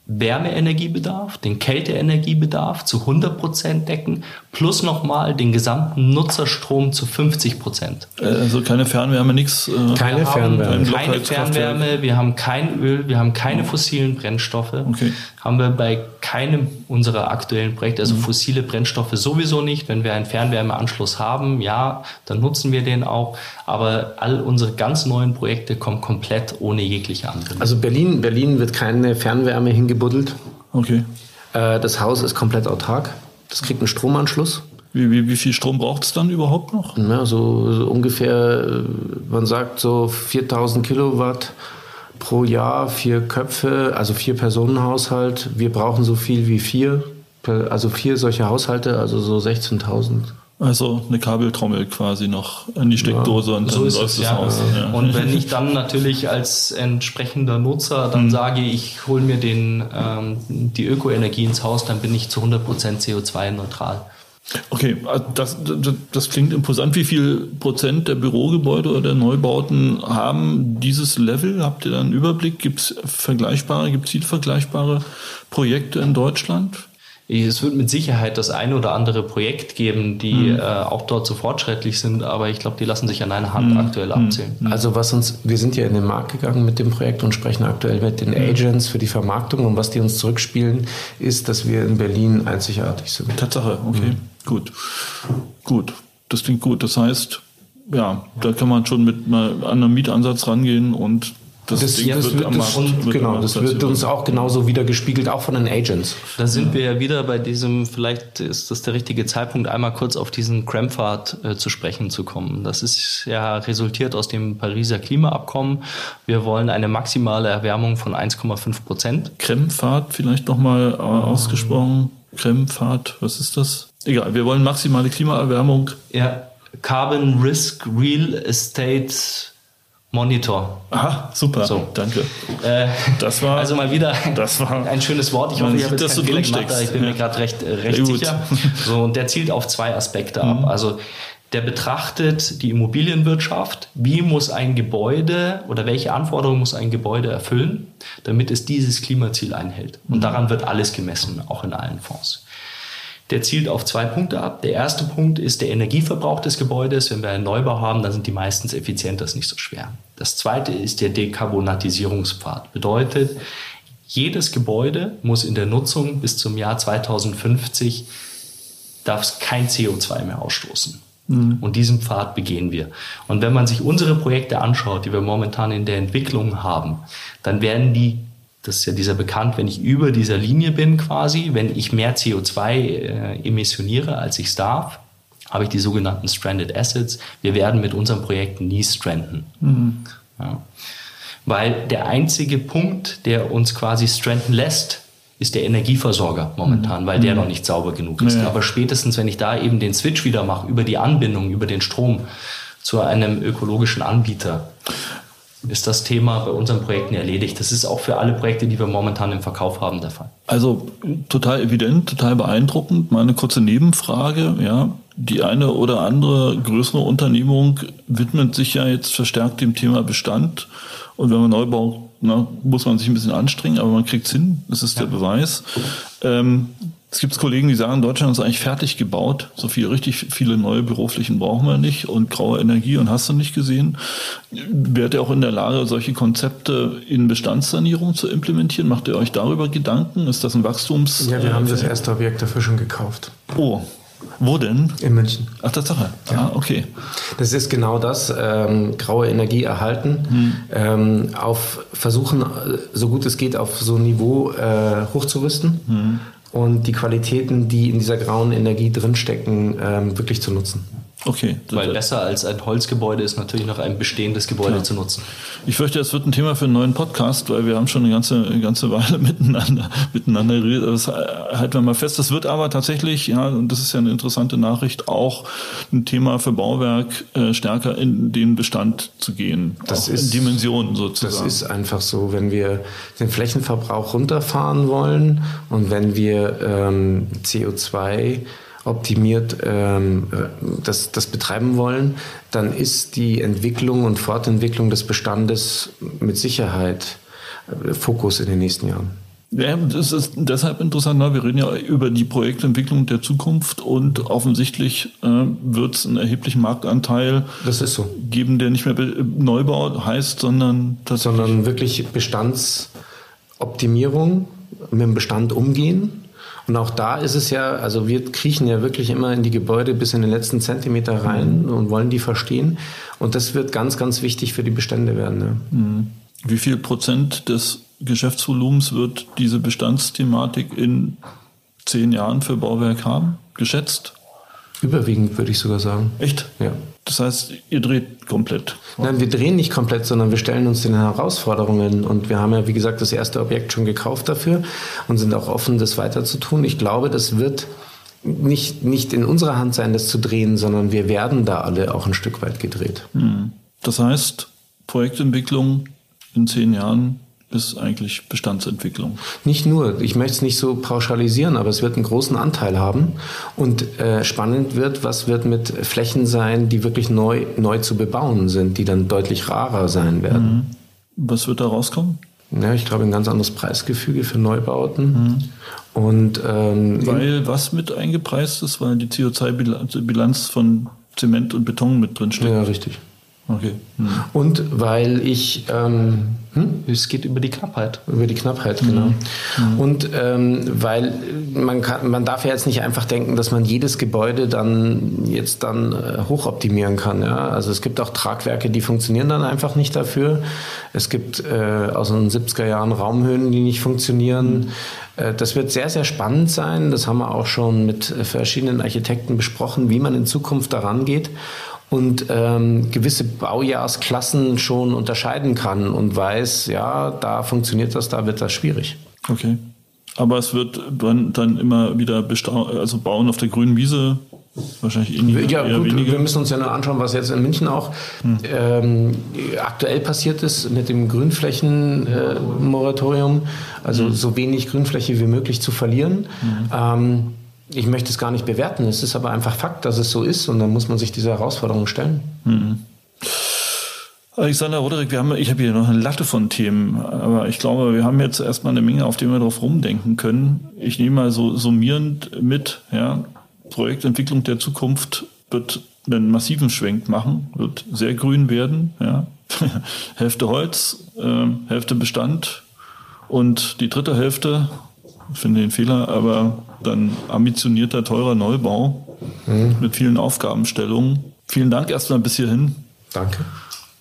Wärmeenergiebedarf, den Kälteenergiebedarf zu 100 Prozent decken, plus nochmal den gesamten Nutzerstrom zu 50 Prozent. Äh, also keine Fernwärme, nichts. Äh keine Fernwärme. Keine Fernwärme, wir haben kein Öl, wir haben keine fossilen Brennstoffe. Okay. Haben wir bei keinem unserer aktuellen Projekte, also mhm. fossile Brennstoffe sowieso nicht. Wenn wir einen Fernwärmeanschluss haben, ja, dann nutzen wir den auch. Aber all unsere ganz neuen Projekte kommen komplett ohne jegliche Anbindung. Also Berlin, Berlin wird keine Fernwärme hingebracht gebuddelt. Okay. Äh, das Haus ist komplett autark. Das kriegt einen Stromanschluss. Wie, wie, wie viel Strom braucht es dann überhaupt noch? Ja, so, so ungefähr, äh, man sagt so 4000 Kilowatt pro Jahr, vier Köpfe, also vier Personenhaushalt. Wir brauchen so viel wie vier, also vier solche Haushalte, also so 16.000. Also eine Kabeltrommel quasi noch an die Steckdose ja, und dann so läuft es ja. aus. Ja. Und wenn ich dann natürlich als entsprechender Nutzer dann mhm. sage, ich hole mir den, ähm, die Ökoenergie ins Haus, dann bin ich zu 100% CO2-neutral. Okay, also das, das, das, klingt imposant. Wie viel Prozent der Bürogebäude oder der Neubauten haben dieses Level? Habt ihr da einen Überblick? Gibt es vergleichbare, gibt es vergleichbare Projekte in Deutschland? Es wird mit Sicherheit das eine oder andere Projekt geben, die mhm. äh, auch dort so fortschrittlich sind, aber ich glaube, die lassen sich an einer Hand mhm. aktuell mhm. abzählen. Mhm. Also was uns, wir sind ja in den Markt gegangen mit dem Projekt und sprechen aktuell mit den mhm. Agents für die Vermarktung und was die uns zurückspielen, ist, dass wir in Berlin einzigartig sind. Tatsache, okay, mhm. gut, gut, das klingt gut. Das heißt, ja, da kann man schon mit einem Mietansatz rangehen und das, das, Ding das wird, wird, das, und, wird genau, das wird uns auch genauso wieder gespiegelt, auch von den Agents. Da sind ja. wir ja wieder bei diesem, vielleicht ist das der richtige Zeitpunkt, einmal kurz auf diesen Crampfad äh, zu sprechen zu kommen. Das ist ja resultiert aus dem Pariser Klimaabkommen. Wir wollen eine maximale Erwärmung von 1,5 Prozent. Krempfad vielleicht nochmal äh, ausgesprochen. Krempfad, was ist das? Egal, wir wollen maximale Klimaerwärmung. Ja, Carbon Risk Real Estate Monitor. Aha, super. So. Danke. Äh, das war also mal wieder das war, ein schönes Wort. Ich hoffe, ich habe jetzt keinen Fehler gemacht, ich bin ja. mir gerade recht, äh, recht sicher. So, und der zielt auf zwei Aspekte mhm. ab. Also der betrachtet die Immobilienwirtschaft. Wie muss ein Gebäude oder welche Anforderungen muss ein Gebäude erfüllen, damit es dieses Klimaziel einhält? Und mhm. daran wird alles gemessen, auch in allen Fonds. Der zielt auf zwei Punkte ab. Der erste Punkt ist der Energieverbrauch des Gebäudes. Wenn wir einen Neubau haben, dann sind die meistens effizient, das ist nicht so schwer. Das zweite ist der Dekarbonatisierungspfad. Bedeutet, jedes Gebäude muss in der Nutzung bis zum Jahr 2050 darf es kein CO2 mehr ausstoßen. Mhm. Und diesen Pfad begehen wir. Und wenn man sich unsere Projekte anschaut, die wir momentan in der Entwicklung haben, dann werden die das ist ja dieser bekannt, wenn ich über dieser Linie bin quasi, wenn ich mehr CO2 äh, emissioniere, als ich es darf, habe ich die sogenannten Stranded Assets. Wir werden mit unseren Projekten nie stranden. Mhm. Ja. Weil der einzige Punkt, der uns quasi stranden lässt, ist der Energieversorger momentan, mhm. weil der mhm. noch nicht sauber genug ist. Ja. Aber spätestens, wenn ich da eben den Switch wieder mache über die Anbindung, über den Strom zu einem ökologischen Anbieter, ist das Thema bei unseren Projekten erledigt. Das ist auch für alle Projekte, die wir momentan im Verkauf haben, der Fall. Also total evident, total beeindruckend. Meine kurze Nebenfrage, ja. Die eine oder andere größere Unternehmung widmet sich ja jetzt verstärkt dem Thema Bestand. Und wenn man Neubau, na, muss man sich ein bisschen anstrengen, aber man kriegt es hin. Das ist ja. der Beweis. Ähm, es gibt Kollegen, die sagen, Deutschland ist eigentlich fertig gebaut. So viel richtig viele neue Büroflächen brauchen wir nicht und graue Energie und hast du nicht gesehen. Wärt ihr auch in der Lage, solche Konzepte in Bestandssanierung zu implementieren? Macht ihr euch darüber Gedanken? Ist das ein Wachstums? Ja, wir haben das erste Objekt dafür schon gekauft. Oh, wo denn? In München. Ach, Tatsache. Ja. Ah, okay. Das ist genau das, ähm, graue Energie erhalten, hm. ähm, auf versuchen, so gut es geht, auf so ein Niveau äh, hochzurüsten. Hm und die Qualitäten, die in dieser grauen Energie drinstecken, ähm, wirklich zu nutzen. Okay. Weil besser als ein Holzgebäude ist natürlich noch ein bestehendes Gebäude Klar. zu nutzen. Ich fürchte, es wird ein Thema für einen neuen Podcast, weil wir haben schon eine ganze, eine ganze Weile [LAUGHS] miteinander, miteinander geredet. Das halten wir mal fest. Das wird aber tatsächlich, ja, und das ist ja eine interessante Nachricht, auch ein Thema für Bauwerk, äh, stärker in den Bestand zu gehen. Das ist in Dimensionen sozusagen. Das ist einfach so, wenn wir den Flächenverbrauch runterfahren wollen und wenn wir ähm, CO2 optimiert ähm, das, das betreiben wollen, dann ist die Entwicklung und Fortentwicklung des Bestandes mit Sicherheit äh, Fokus in den nächsten Jahren. Ja, das ist deshalb interessant, weil wir reden ja über die Projektentwicklung der Zukunft und offensichtlich äh, wird es einen erheblichen Marktanteil so. geben, der nicht mehr Neubau heißt, sondern sondern wirklich Bestandsoptimierung, mit dem Bestand umgehen und auch da ist es ja, also wir kriechen ja wirklich immer in die Gebäude bis in den letzten Zentimeter rein mhm. und wollen die verstehen. Und das wird ganz, ganz wichtig für die Bestände werden. Ne? Mhm. Wie viel Prozent des Geschäftsvolumens wird diese Bestandsthematik in zehn Jahren für Bauwerk haben? Geschätzt? Überwiegend würde ich sogar sagen. Echt? Ja. Das heißt, ihr dreht komplett? Nein, wir drehen nicht komplett, sondern wir stellen uns den Herausforderungen. Und wir haben ja, wie gesagt, das erste Objekt schon gekauft dafür und sind auch offen, das weiter zu tun. Ich glaube, das wird nicht, nicht in unserer Hand sein, das zu drehen, sondern wir werden da alle auch ein Stück weit gedreht. Hm. Das heißt, Projektentwicklung in zehn Jahren ist eigentlich Bestandsentwicklung. Nicht nur, ich möchte es nicht so pauschalisieren, aber es wird einen großen Anteil haben. Und äh, spannend wird, was wird mit Flächen sein, die wirklich neu, neu zu bebauen sind, die dann deutlich rarer sein werden. Mhm. Was wird da rauskommen? Ja, ich glaube, ein ganz anderes Preisgefüge für Neubauten. Mhm. Und, ähm, weil was mit eingepreist ist, weil die CO2-Bilanz von Zement und Beton mit drin steht. Ja, richtig. Okay. Hm. Und weil ich ähm, hm? es geht über die Knappheit. Über die Knappheit, genau. Mhm. Und ähm, weil man kann, man darf ja jetzt nicht einfach denken, dass man jedes Gebäude dann jetzt dann äh, hochoptimieren kann. Ja? Also es gibt auch Tragwerke, die funktionieren dann einfach nicht dafür. Es gibt äh, aus den 70er Jahren Raumhöhen, die nicht funktionieren. Mhm. Äh, das wird sehr, sehr spannend sein. Das haben wir auch schon mit verschiedenen Architekten besprochen, wie man in Zukunft daran geht und ähm, gewisse Baujahrsklassen schon unterscheiden kann und weiß, ja, da funktioniert das, da wird das schwierig. Okay. Aber es wird dann, dann immer wieder also bauen auf der grünen Wiese wahrscheinlich eh nicht, Ja, gut, weniger. wir müssen uns ja nur anschauen, was jetzt in München auch hm. ähm, aktuell passiert ist mit dem Grünflächenmoratorium, äh, also hm. so wenig Grünfläche wie möglich zu verlieren. Hm. Ähm, ich möchte es gar nicht bewerten. Es ist aber einfach Fakt, dass es so ist und dann muss man sich dieser Herausforderung stellen. Mhm. Alexander Roderick, wir haben, ich habe hier noch eine Latte von Themen, aber ich glaube, wir haben jetzt erstmal eine Menge, auf die wir drauf rumdenken können. Ich nehme mal so summierend mit, ja, Projektentwicklung der Zukunft wird einen massiven Schwenk machen, wird sehr grün werden, ja. [LAUGHS] Hälfte Holz, äh, Hälfte Bestand und die dritte Hälfte, finde den Fehler, aber dann ambitionierter, teurer Neubau mhm. mit vielen Aufgabenstellungen. Vielen Dank erstmal bis hierhin. Danke.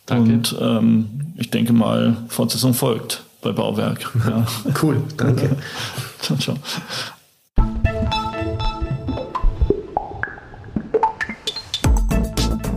Danke. Und ähm, ich denke mal, Fortsetzung folgt bei Bauwerk. [LAUGHS] Ja. cool, danke. [LAUGHS] ciao, ciao.